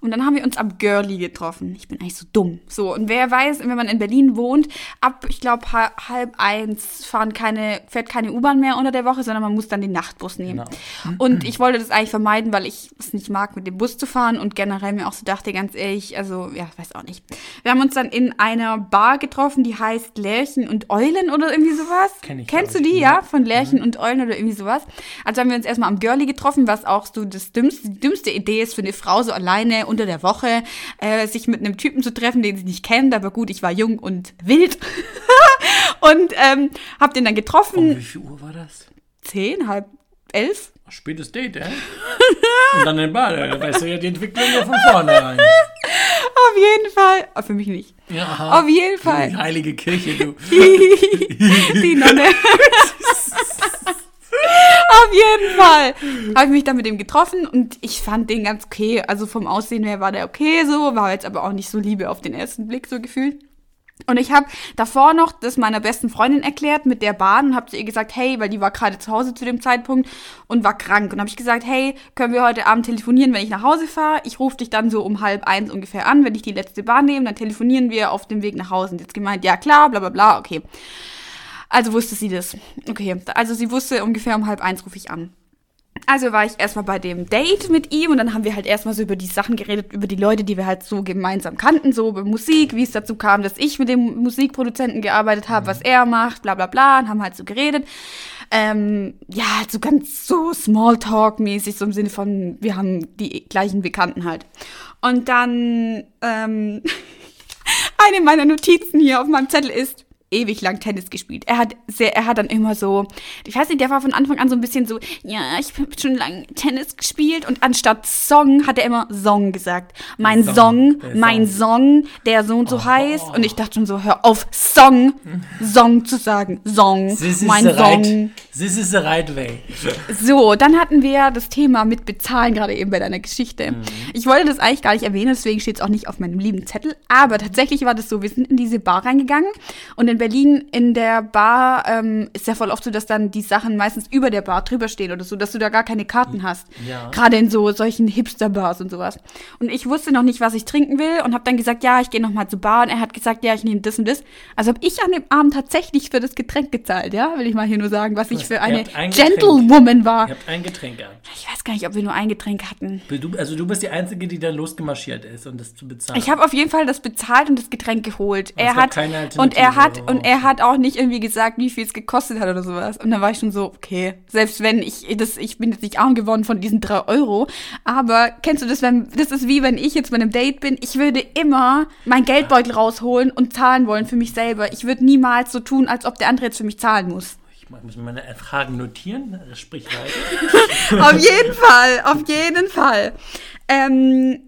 Und dann haben wir uns am Girlie getroffen. Ich bin eigentlich so dumm. So, und wer weiß, wenn man in Berlin wohnt, ab, ich glaube, halb eins fahren keine, fährt keine U-Bahn mehr unter der Woche, sondern man muss dann den Nachtbus nehmen. Genau. Und ich wollte das eigentlich vermeiden, weil ich es nicht mag, mit dem Bus zu fahren und generell mir auch so dachte, ganz ehrlich, also, ja, weiß auch nicht. Wir haben uns dann in einer Bar getroffen, die heißt Lärchen und Eulen oder irgendwie sowas. Kenn ich, Kennst du die, ja. Von Lärchen und Eulen oder irgendwie sowas. Also haben wir uns erstmal am Girlie getroffen, was auch so das dümmste, die dümmste Idee ist für eine Frau, so alleine unter der Woche, äh, sich mit einem Typen zu treffen, den sie nicht kennt. Aber gut, ich war jung und wild. und ähm, hab den dann Um getroffen. wie viel Uhr war das? Zehn, halb elf. Spätes Date, äh? Und dann den Bad. Da weißt du ja die Entwicklung ja von vornherein. Auf jeden Fall. Aber für mich nicht. Ja. Auf jeden Die Fall. heilige Kirche, du. die Nonne. Auf jeden Fall habe ich mich dann mit ihm getroffen und ich fand den ganz okay. Also vom Aussehen her war der okay so, war jetzt aber auch nicht so Liebe auf den ersten Blick so gefühlt. Und ich habe davor noch das meiner besten Freundin erklärt mit der Bahn und habe zu ihr gesagt, hey, weil die war gerade zu Hause zu dem Zeitpunkt und war krank. Und habe ich gesagt, hey, können wir heute Abend telefonieren, wenn ich nach Hause fahre? Ich rufe dich dann so um halb eins ungefähr an, wenn ich die letzte Bahn nehme, dann telefonieren wir auf dem Weg nach Hause. Und jetzt gemeint, ja klar, bla bla bla, okay. Also wusste sie das. Okay, also sie wusste ungefähr um halb eins rufe ich an. Also war ich erstmal bei dem Date mit ihm und dann haben wir halt erstmal so über die Sachen geredet, über die Leute, die wir halt so gemeinsam kannten, so über Musik, wie es dazu kam, dass ich mit dem Musikproduzenten gearbeitet habe, was er macht, bla bla bla, und haben halt so geredet. Ähm, ja, halt so ganz so Smalltalk-mäßig, so im Sinne von, wir haben die gleichen Bekannten halt. Und dann, ähm, eine meiner Notizen hier auf meinem Zettel ist, ewig lang Tennis gespielt. Er hat sehr, er hat dann immer so, ich weiß nicht, der war von Anfang an so ein bisschen so, ja, ich habe schon lange Tennis gespielt und anstatt Song hat er immer Song gesagt. Mein Song, Song, mein Song, der so und so heißt. Und ich dachte schon so, hör auf, Song, Song zu sagen. Song, This is, mein Song. right, this is the right way. So, dann hatten wir das Thema mit Bezahlen gerade eben bei deiner Geschichte. Mhm. Ich wollte das eigentlich gar nicht erwähnen, deswegen steht es auch nicht auf meinem lieben Zettel. Aber tatsächlich war das so, wir sind in diese Bar reingegangen und in in Berlin in der Bar ähm, ist ja voll oft so, dass dann die Sachen meistens über der Bar drüber stehen oder so, dass du da gar keine Karten hast. Ja. Gerade in so solchen Hipster-Bars und sowas. Und ich wusste noch nicht, was ich trinken will und habe dann gesagt, ja, ich gehe noch mal zur Bar. Und er hat gesagt, ja, ich nehme das und das. Also habe ich an dem Abend tatsächlich für das Getränk gezahlt, ja, will ich mal hier nur sagen, was ich für eine ein. Gentlewoman war. Ihr habt ein Getränk gehabt. Ich weiß gar nicht, ob wir nur ein Getränk hatten. Du, also du bist die Einzige, die da losgemarschiert ist, um das zu bezahlen. Ich habe auf jeden Fall das bezahlt und das Getränk geholt. Er gab hat und er hat. Und er hat auch nicht irgendwie gesagt, wie viel es gekostet hat oder sowas. Und dann war ich schon so, okay, selbst wenn ich das, ich bin jetzt nicht arm geworden von diesen drei Euro, aber kennst du das, wenn das ist wie wenn ich jetzt bei einem Date bin, ich würde immer mein Geldbeutel rausholen und zahlen wollen für mich selber. Ich würde niemals so tun, als ob der andere jetzt für mich zahlen muss. Ich muss mir meine Fragen notieren. Sprich weiter. auf jeden Fall, auf jeden Fall. Ähm,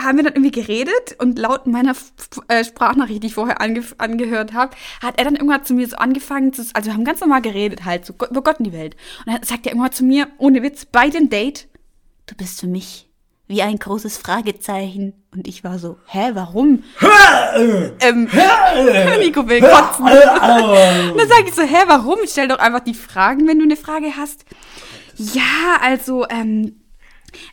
haben wir dann irgendwie geredet und laut meiner äh, Sprachnachricht, die ich vorher ange angehört habe, hat er dann irgendwann zu mir so angefangen zu, also wir haben ganz normal geredet halt, so über Gott und die Welt. Und dann sagt er irgendwann zu mir, ohne Witz, bei dem Date, du bist für mich wie ein großes Fragezeichen. Und ich war so, hä, warum? ähm, Nico will kotzen. Und dann sage ich so, hä, warum? Stell doch einfach die Fragen, wenn du eine Frage hast. Ja, also, ähm,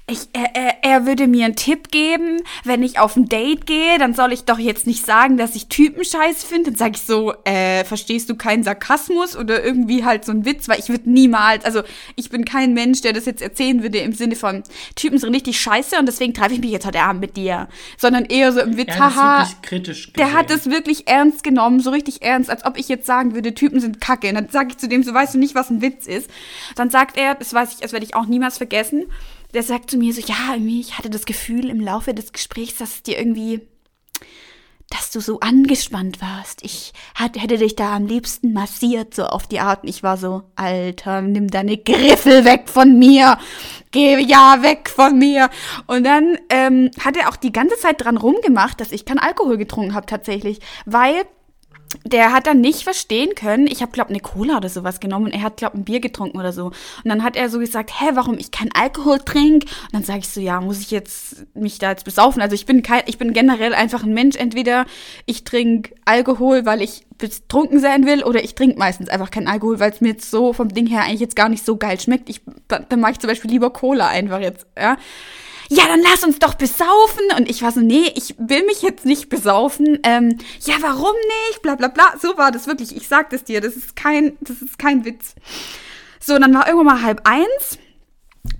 ich, er, er, würde mir einen Tipp geben, wenn ich auf ein Date gehe, dann soll ich doch jetzt nicht sagen, dass ich Typen scheiß finde. Dann sage ich so, äh, verstehst du keinen Sarkasmus oder irgendwie halt so ein Witz, weil ich würde niemals, also ich bin kein Mensch, der das jetzt erzählen würde im Sinne von Typen sind richtig scheiße und deswegen treffe ich mich jetzt heute Abend mit dir, sondern eher so im Witz, haha. Der hat es wirklich ernst genommen, so richtig ernst, als ob ich jetzt sagen würde, Typen sind kacke. Und dann sage ich zu dem, so weißt du nicht, was ein Witz ist. Dann sagt er, das weiß ich, das werde ich auch niemals vergessen. Der sagt zu mir so, ja, irgendwie, ich hatte das Gefühl im Laufe des Gesprächs, dass es dir irgendwie, dass du so angespannt warst. Ich hat, hätte dich da am liebsten massiert, so auf die Art. Und ich war so, Alter, nimm deine Griffel weg von mir. Geh ja weg von mir. Und dann ähm, hat er auch die ganze Zeit dran rumgemacht, dass ich keinen Alkohol getrunken habe tatsächlich, weil der hat dann nicht verstehen können, ich habe, glaube eine Cola oder sowas genommen und er hat, glaube ein Bier getrunken oder so. Und dann hat er so gesagt, hä, warum ich keinen Alkohol trinke? Und dann sage ich so, ja, muss ich jetzt mich da jetzt besaufen? Also ich bin kein, ich bin generell einfach ein Mensch. Entweder ich trinke Alkohol, weil ich betrunken sein will, oder ich trinke meistens einfach keinen Alkohol, weil es mir jetzt so vom Ding her eigentlich jetzt gar nicht so geil schmeckt. Ich, dann, mache ich zum Beispiel lieber Cola einfach jetzt, ja ja, dann lass uns doch besaufen. Und ich war so, nee, ich will mich jetzt nicht besaufen. Ähm, ja, warum nicht? Bla bla bla. So war das wirklich. Ich sag das dir. Das ist kein, das ist kein Witz. So, dann war irgendwann mal halb eins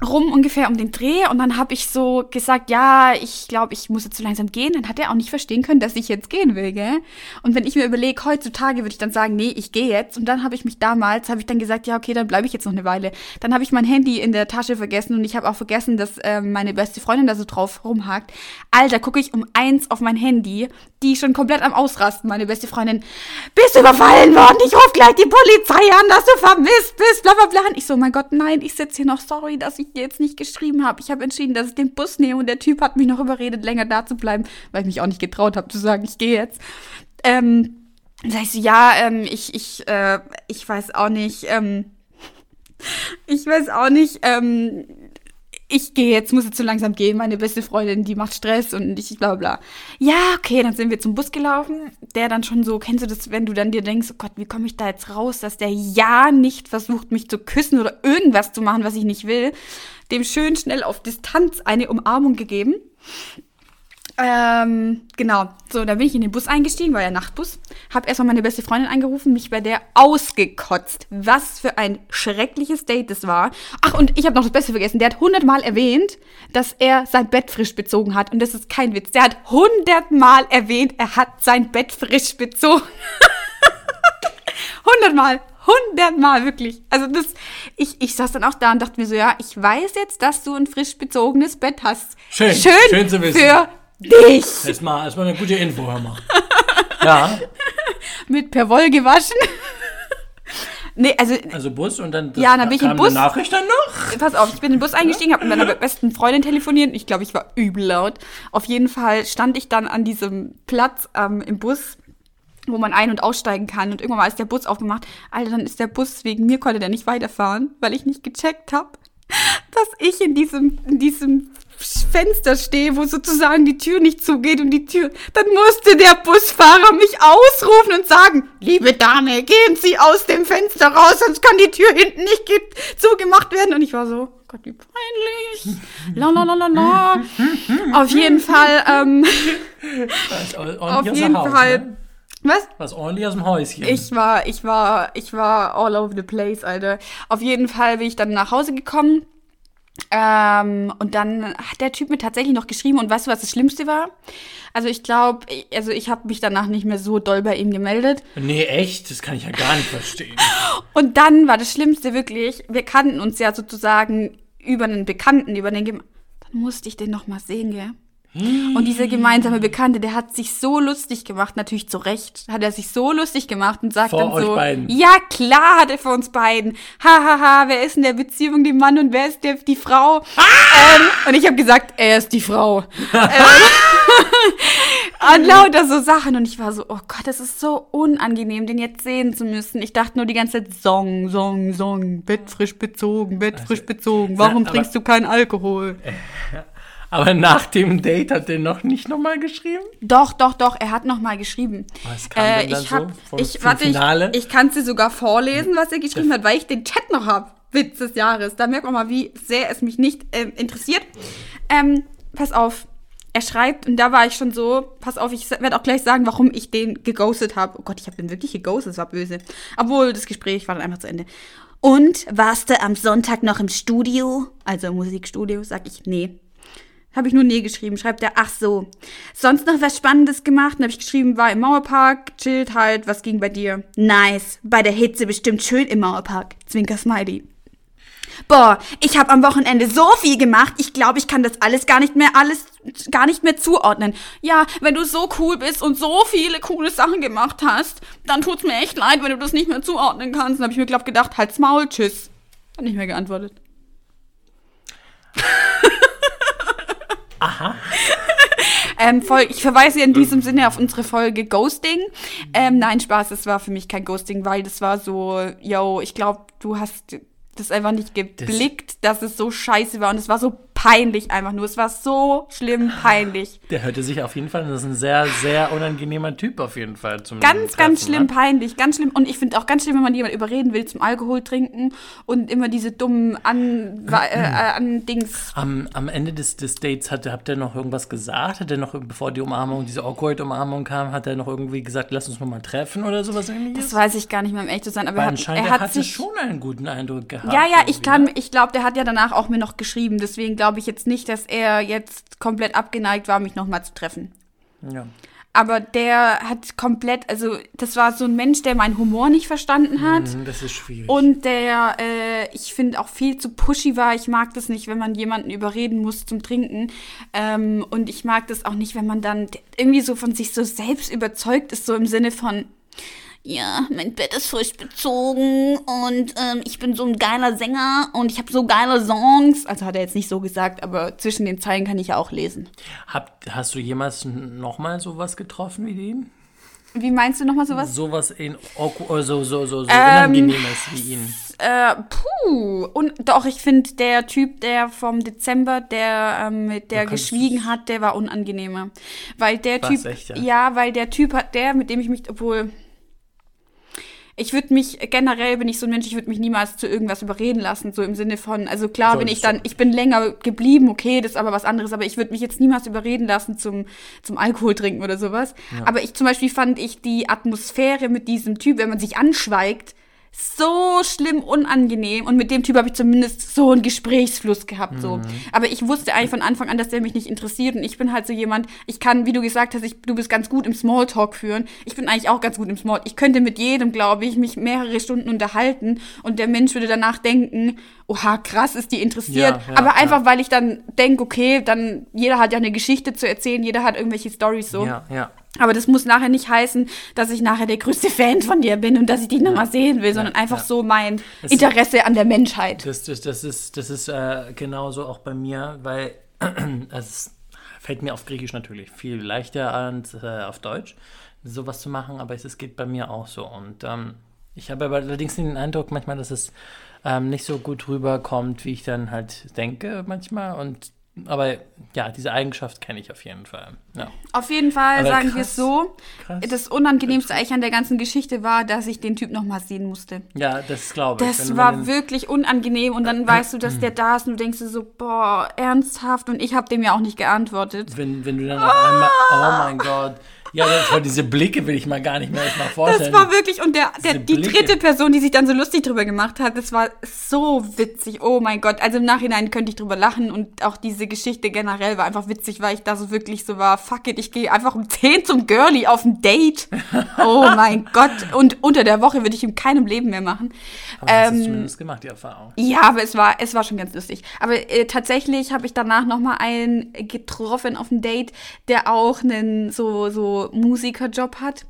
rum ungefähr um den Dreh und dann habe ich so gesagt, ja, ich glaube, ich muss jetzt so langsam gehen. Dann hat er auch nicht verstehen können, dass ich jetzt gehen will, gell? Und wenn ich mir überlege, heutzutage würde ich dann sagen, nee, ich gehe jetzt. Und dann habe ich mich damals, habe ich dann gesagt, ja, okay, dann bleibe ich jetzt noch eine Weile. Dann habe ich mein Handy in der Tasche vergessen und ich habe auch vergessen, dass ähm, meine beste Freundin da so drauf rumhakt. Alter, gucke ich um eins auf mein Handy, die schon komplett am Ausrasten, meine beste Freundin. Bist du überfallen worden? Ich rufe gleich die Polizei an, dass du vermisst bist, bla bla bla. Ich so, mein Gott, nein, ich sitze hier noch, sorry, dass ich dir jetzt nicht geschrieben habe. Ich habe entschieden, dass ich den Bus nehme und der Typ hat mich noch überredet, länger da zu bleiben, weil ich mich auch nicht getraut habe zu sagen, ich gehe jetzt. Ähm, sag ich so, ja, ähm, ich, ich, äh, ich weiß auch nicht, ähm, ich weiß auch nicht, ähm, ich gehe jetzt, muss jetzt so langsam gehen, meine beste Freundin, die macht Stress und ich bla bla. Ja, okay, dann sind wir zum Bus gelaufen, der dann schon so, kennst du das, wenn du dann dir denkst, oh Gott, wie komme ich da jetzt raus, dass der ja nicht versucht, mich zu küssen oder irgendwas zu machen, was ich nicht will, dem schön schnell auf Distanz eine Umarmung gegeben. Ähm, genau. So, da bin ich in den Bus eingestiegen, war ja Nachtbus. Hab erstmal meine beste Freundin angerufen, mich bei der ausgekotzt. Was für ein schreckliches Date das war. Ach, und ich habe noch das Beste vergessen. Der hat hundertmal erwähnt, dass er sein Bett frisch bezogen hat. Und das ist kein Witz. Der hat hundertmal erwähnt, er hat sein Bett frisch bezogen. hundertmal. Hundertmal, wirklich. Also das, ich, ich saß dann auch da und dachte mir so, ja, ich weiß jetzt, dass du ein frisch bezogenes Bett hast. Schön, Schön, schön zu wissen. für dich. Erstmal, erstmal eine gute Info, hör mal. Ja, Mit Perwoll gewaschen. nee, also, also Bus und dann Ja, dann bin ich im Bus. Nachricht dann noch. pass auf, ich bin in den Bus eingestiegen, habe mit meiner besten Freundin telefoniert. Ich glaube, ich war übel laut. Auf jeden Fall stand ich dann an diesem Platz ähm, im Bus wo man ein- und aussteigen kann. Und irgendwann mal ist der Bus aufgemacht. Alter, dann ist der Bus, wegen mir konnte der nicht weiterfahren, weil ich nicht gecheckt habe, dass ich in diesem, in diesem Fenster stehe, wo sozusagen die Tür nicht zugeht und die Tür, dann musste der Busfahrer mich ausrufen und sagen, liebe Dame, gehen Sie aus dem Fenster raus, sonst kann die Tür hinten nicht ge- zugemacht werden. Und ich war so, Gott, wie peinlich. La la la la la. Auf jeden Fall, ähm, auf jeden Fall. Was? Was ordentlich aus dem Häuschen. Ich war, ich war, ich war all over the place, Alter. Auf jeden Fall bin ich dann nach Hause gekommen. Ähm, und dann hat der Typ mir tatsächlich noch geschrieben und weißt du, was das Schlimmste war? Also ich glaube, also ich habe mich danach nicht mehr so doll bei ihm gemeldet. nee, echt? Das kann ich ja gar nicht verstehen. Und dann war das Schlimmste wirklich, wir kannten uns ja sozusagen über einen Bekannten, über den Gem Dann musste ich den noch mal sehen, gell? Und dieser gemeinsame Bekannte, der hat sich so lustig gemacht, natürlich zu Recht, hat er sich so lustig gemacht und sagt Vor dann euch so, beiden. ja klar hat er vor uns beiden, hahaha, ha, ha, wer ist in der Beziehung die Mann und wer ist der, die Frau? Ähm, und ich habe gesagt, er ist die Frau. ähm, und lauter so Sachen und ich war so, oh Gott, das ist so unangenehm, den jetzt sehen zu müssen. Ich dachte nur die ganze Zeit, Song, Song, Song, Bett frisch bezogen, Bett frisch bezogen, warum Also, trinkst du keinen Alkohol? Aber nach dem Date hat er noch nicht nochmal geschrieben? Doch, doch, doch, er hat noch mal geschrieben. Was kam Äh, denn ich so hab, vom- ich, warte, ich, Finale? ich kann es dir sogar vorlesen, was er geschrieben hat, weil ich den Chat noch hab. Witz des Jahres. Da merkt man mal, wie sehr es mich nicht ähm, interessiert. Ähm, pass auf. Er schreibt, und da war ich schon so, pass auf, ich werde auch gleich sagen, warum ich den geghostet habe. Oh Gott, ich habe den wirklich geghostet, das war böse. Obwohl, das Gespräch war dann einfach zu Ende. Und warst du am Sonntag noch im Studio? Also im Musikstudio, sag ich, nee. Habe ich nur nee geschrieben. Schreibt er, ach so. Sonst noch was Spannendes gemacht? Dann habe ich geschrieben, war im Mauerpark, chillt halt, was ging bei dir? Nice. Bei der Hitze bestimmt schön im Mauerpark. Zwinker Smiley. Boah, ich habe am Wochenende so viel gemacht. Ich glaube, ich kann das alles gar nicht mehr alles gar nicht mehr zuordnen. Ja, wenn du so cool bist und so viele coole Sachen gemacht hast, dann tut's mir echt leid, wenn du das nicht mehr zuordnen kannst. Dann habe ich mir glaub gedacht, halt's Maul, tschüss. Hat nicht mehr geantwortet. Ähm, voll, ich verweise in diesem Sinne auf unsere Folge Ghosting. Ähm, nein, Spaß, es war für mich kein Ghosting, weil das war so, yo, ich glaube, du hast das einfach nicht geblickt, dass es so scheiße war und es war so peinlich einfach nur. Es war so schlimm peinlich. Der hörte sich auf jeden Fall, das ist ein sehr, sehr unangenehmer Typ auf jeden Fall. Zum Ganz, Treffen, ganz schlimm, ne? peinlich, ganz schlimm. Und ich finde auch ganz schlimm, wenn man jemand überreden will zum Alkohol trinken und immer diese dummen an, äh, äh, an Dings. Am, am Ende des, des Dates hat, habt ihr noch irgendwas gesagt? Hat er noch, bevor die Umarmung, diese awkward Umarmung kam, hat er noch irgendwie gesagt, lass uns mal treffen oder sowas Das ähnliches? weiß ich gar nicht mehr, um echt zu sein. Aber er hat, er hat hatte sich schon einen guten Eindruck gehabt. Ja, ja, ich kann, ne? ich glaube, der hat ja danach auch mir noch geschrieben. Deswegen glaube ich jetzt nicht, dass er jetzt komplett abgeneigt war, mich nochmal zu treffen. Ja. Aber der hat komplett, also das war so ein Mensch, der meinen Humor nicht verstanden hat. Mhm, Das ist schwierig. Und der, äh, ich finde, auch viel zu pushy war. Ich mag das nicht, wenn man jemanden überreden muss zum Trinken. Ähm, und ich mag das auch nicht, wenn man dann irgendwie so von sich so selbst überzeugt ist, so im Sinne von, ja, mein Bett ist frisch bezogen und ähm, ich bin so ein geiler Sänger und ich habe so geile Songs. Also hat er jetzt nicht so gesagt, aber zwischen den Zeilen kann ich ja auch lesen. Hab, hast du jemals nochmal sowas getroffen wie den? Wie meinst du nochmal sowas? Sowas in äh, so, so, so, so Ähm, Unangenehmes wie ihn. Äh, puh. Und doch, ich finde, der Typ, der vom Dezember, der ähm, mit der geschwiegen hat, der war unangenehmer. Weil der Typ. echt, ja? ja, weil der Typ hat, der, mit dem ich mich, obwohl. Ich würde mich, generell bin ich so ein Mensch, ich würde mich niemals zu irgendwas überreden lassen, so im Sinne von, also klar bin ich dann, ich bin länger geblieben, okay, das ist aber was anderes, aber ich würde mich jetzt niemals überreden lassen zum, zum Alkohol trinken oder sowas. Aber ich zum Beispiel fand ich die Atmosphäre mit diesem Typ, wenn man sich anschweigt, so schlimm unangenehm und mit dem Typ habe ich zumindest so einen Gesprächsfluss gehabt so. Aber ich wusste eigentlich von Anfang an, dass der mich nicht interessiert und ich bin halt so jemand, ich kann, wie du gesagt hast, ich, du bist ganz gut im Smalltalk führen. Ich bin eigentlich auch ganz gut im Smalltalk. Ich könnte mit jedem, glaube ich, mich mehrere Stunden unterhalten und der Mensch würde danach denken, oha, krass, ist die interessiert. Ja, ja, Aber einfach, ja. weil ich dann denke, okay, dann jeder hat ja eine Geschichte zu erzählen, jeder hat irgendwelche Stories so. Ja, ja. Aber das muss nachher nicht heißen, dass ich nachher der größte Fan von dir bin und dass ich dich nochmal sehen will, sondern einfach ja. so mein Es- Interesse an der Menschheit. Das, das, das ist, das ist äh, genauso auch bei mir, weil es fällt mir auf Griechisch natürlich viel leichter als äh, auf Deutsch, sowas zu machen, aber es, es geht bei mir auch so. Und ähm, Ich habe aber allerdings den Eindruck manchmal, dass es ähm, nicht so gut rüberkommt, wie ich dann halt denke manchmal. Und aber ja, diese Eigenschaft kenne ich auf jeden Fall. Ja. Auf jeden Fall Aber sagen wir es so. Krass. Das Unangenehmste eigentlich an der ganzen Geschichte war, dass ich den Typ nochmal sehen musste. Ja, das glaube ich. Das war wirklich unangenehm und dann weißt du, dass der da ist und du denkst dir so, boah, ernsthaft und ich habe dem ja auch nicht geantwortet. Wenn, wenn du dann auf einmal, oh mein Gott. Ja, das war diese Blicke will ich mal gar nicht mehr mal Das vorstellen. war wirklich, und der, der, die dritte Person, die sich dann so lustig drüber gemacht hat, das war so witzig. Oh mein Gott. Also im Nachhinein könnte ich drüber lachen und auch diese Geschichte generell war einfach witzig, weil ich da so wirklich so war, fuck it, ich gehe einfach um 10 zum Girlie auf ein Date. Oh mein Gott. Und unter der Woche würde ich in keinem Leben mehr machen. Aber hast du Ähm, zumindest gemacht, die Erfahrung. Ja, aber es war, es war schon ganz lustig. Aber äh, tatsächlich habe ich danach noch mal einen getroffen auf ein Date, der auch einen so, so Musikerjob hat.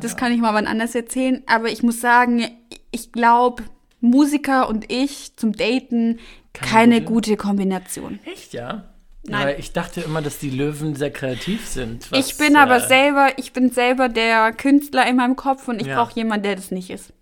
Das kann ich mal wann anders erzählen. Aber ich muss sagen, ich glaube, Musiker und ich zum Daten keine gute? gute Kombination. Echt, ja? Nein. Weil ich dachte immer, dass die Löwen sehr kreativ sind. was, ich bin aber äh, selber, ich bin selber der Künstler in meinem Kopf und ich Ja. brauche jemanden, der das nicht ist.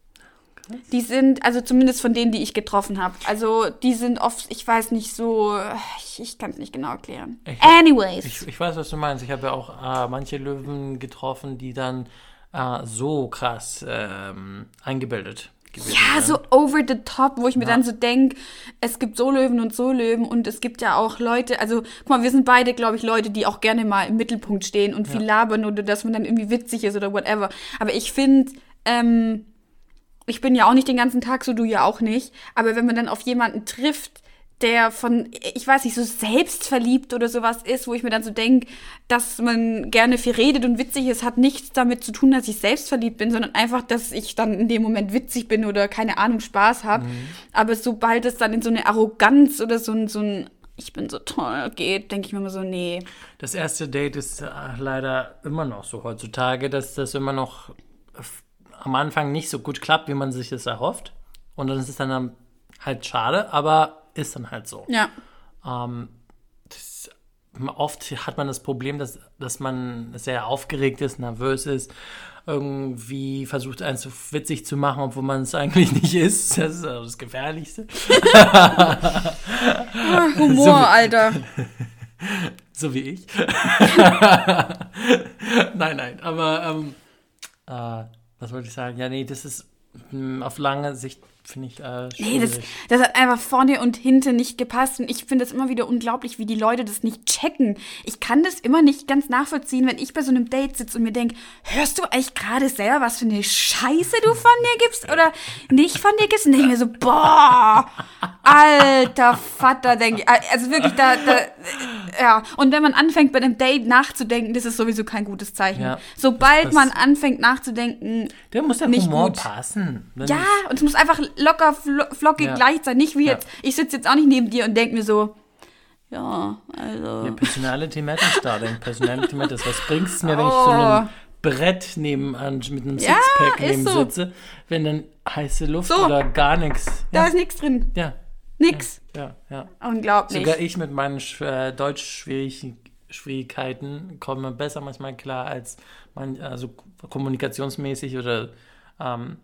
Die sind, also zumindest von denen, die ich getroffen habe. Also die sind oft, ich weiß nicht so, ich, ich kann es nicht genau erklären. Ich- Anyways. Ich, ich weiß, was du meinst. Ich habe ja auch äh, manche Löwen getroffen, die dann äh, so krass ähm, eingebildet ja, so over the top, wo ich mir dann so denke, es gibt so Löwen und so Löwen und es gibt ja auch Leute, also guck mal, wir sind beide, glaube ich, Leute, die auch gerne mal im Mittelpunkt stehen und viel labern oder dass man dann irgendwie witzig ist oder whatever. Aber ich finde, ähm, ich bin ja auch nicht den ganzen Tag so, du ja auch nicht. Aber wenn man dann auf jemanden trifft, der von, ich weiß nicht, so selbstverliebt oder sowas ist, wo ich mir dann so denke, dass man gerne viel redet und witzig ist, hat nichts damit zu tun, dass ich selbstverliebt bin, sondern einfach, dass ich dann in dem Moment witzig bin oder keine Ahnung, Spaß habe. Aber sobald es dann in so eine Arroganz oder so ein, so ein ich bin so toll geht, denke ich mir immer so, nee. Das erste Date ist äh, leider immer noch so heutzutage, dass das immer noch am Anfang nicht so gut klappt, wie man sich das erhofft. Und dann ist es dann halt schade, aber ist dann halt so. Ja. Ähm, das, oft hat man das Problem, dass, dass man sehr aufgeregt ist, nervös ist, irgendwie versucht, einen so witzig zu machen, obwohl man es eigentlich nicht ist. Das ist also das Gefährlichste. Humor, So- Alter. So wie ich. nein, nein, aber ähm, äh, was wollte ich sagen? Ja, nee, das ist mh, auf lange Sicht, finde ich, äh, Nee, das, das hat einfach vorne und hinten nicht gepasst. Und ich finde es immer wieder unglaublich, wie die Leute das nicht checken. Ich kann das immer nicht ganz nachvollziehen, wenn ich bei so einem Date sitze und mir denke, hörst du eigentlich gerade selber, was für eine Scheiße du von dir gibst oder nicht von dir gibst? Und denke mir so, boah, alter Vater, denke ich. Also wirklich, da, da, ja. Und wenn man anfängt, bei einem Date nachzudenken, das ist sowieso kein gutes Zeichen. Ja. Sobald Das- man anfängt nachzudenken, Der muss der nicht Humor gut. passen. Ja, und es muss einfach locker, flo- flockig Ja. leicht sein. Nicht wie Ja. jetzt, ich sitze jetzt auch nicht neben dir und denke mir so, ja, also. Ja, Personality Matters, Darling. Personality Matters. Was bringt es mir, wenn ich Oh. so einem Brett nebenan mit einem Ja, Sixpack neben so. sitze, wenn dann heiße Luft So. oder gar nichts. Da ist nichts drin. ja, Nix. ja, ja. Unglaublich. Sogar ich mit meinen äh, Deutschschwierigkeiten komme besser manchmal klar als man, also kommunikationsmäßig oder ähm,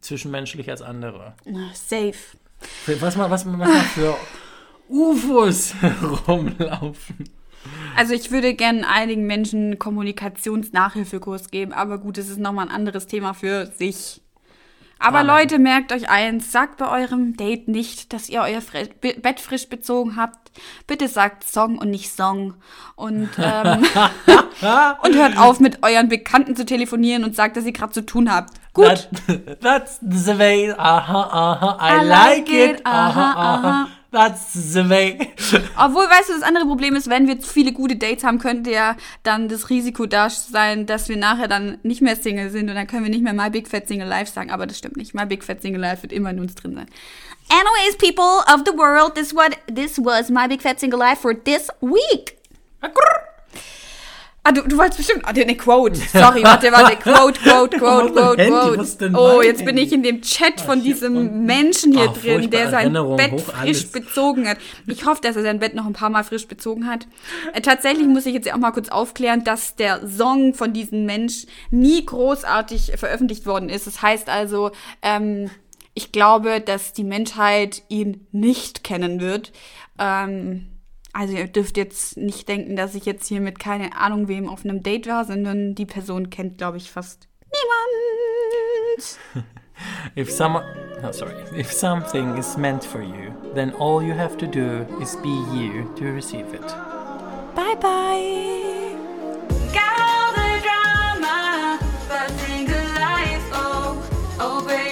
zwischenmenschlich als andere. Safe. Was mal, was mal was mal für UFOs rumlaufen. Also ich würde gerne einigen Menschen Kommunikationsnachhilfekurs geben, aber gut, das ist nochmal ein anderes Thema für sich. Aber Amen. Leute, merkt euch eins, sagt bei eurem Date nicht, dass ihr euer Fre Be Bett frisch bezogen habt. Bitte sagt Song und nicht Song. Und, ähm, und hört auf, mit euren Bekannten zu telefonieren und sagt, dass ihr gerade zu tun habt. Gut. That, that's the way. Aha, aha. I, I like, like it. it, Aha, aha, aha. That's the way. Obwohl, weißt du, das andere Problem ist, wenn wir zu viele gute Dates haben, könnte ja dann das Risiko da sein, dass wir nachher dann nicht mehr Single sind und dann können wir nicht mehr My Big Fat Single Life sagen. Aber das stimmt nicht. My Big Fat Single Life wird immer in uns drin sein. Anyways, people of the world, this what this was My Big Fat Single Life for this week. Ah, du, du wolltest bestimmt. Ah, eine Quote. Sorry, warte, warte. Quote, Quote, Quote, Quote, Quote. Oh, jetzt bin ich in dem Chat von Ah, hier diesem. Menschen hier Ah, drin, der sein Bett frisch bezogen hat. Ich hoffe, dass er sein Bett noch ein paar Mal frisch bezogen hat. Äh, tatsächlich muss ich jetzt auch mal kurz aufklären, dass der Song von diesem Mensch nie großartig veröffentlicht worden ist. Das heißt also, ähm, ich glaube, dass die Menschheit ihn nicht kennen wird. Ähm, also ihr dürft jetzt nicht denken, dass ich jetzt hier mit keine Ahnung wem auf einem Date war, sondern die Person kennt, glaube ich, fast niemand. If someone, no, sorry, if something is meant for you, then all you have to do is be you to receive it. Bye bye. Got all the drama, but single life. Oh, oh, baby,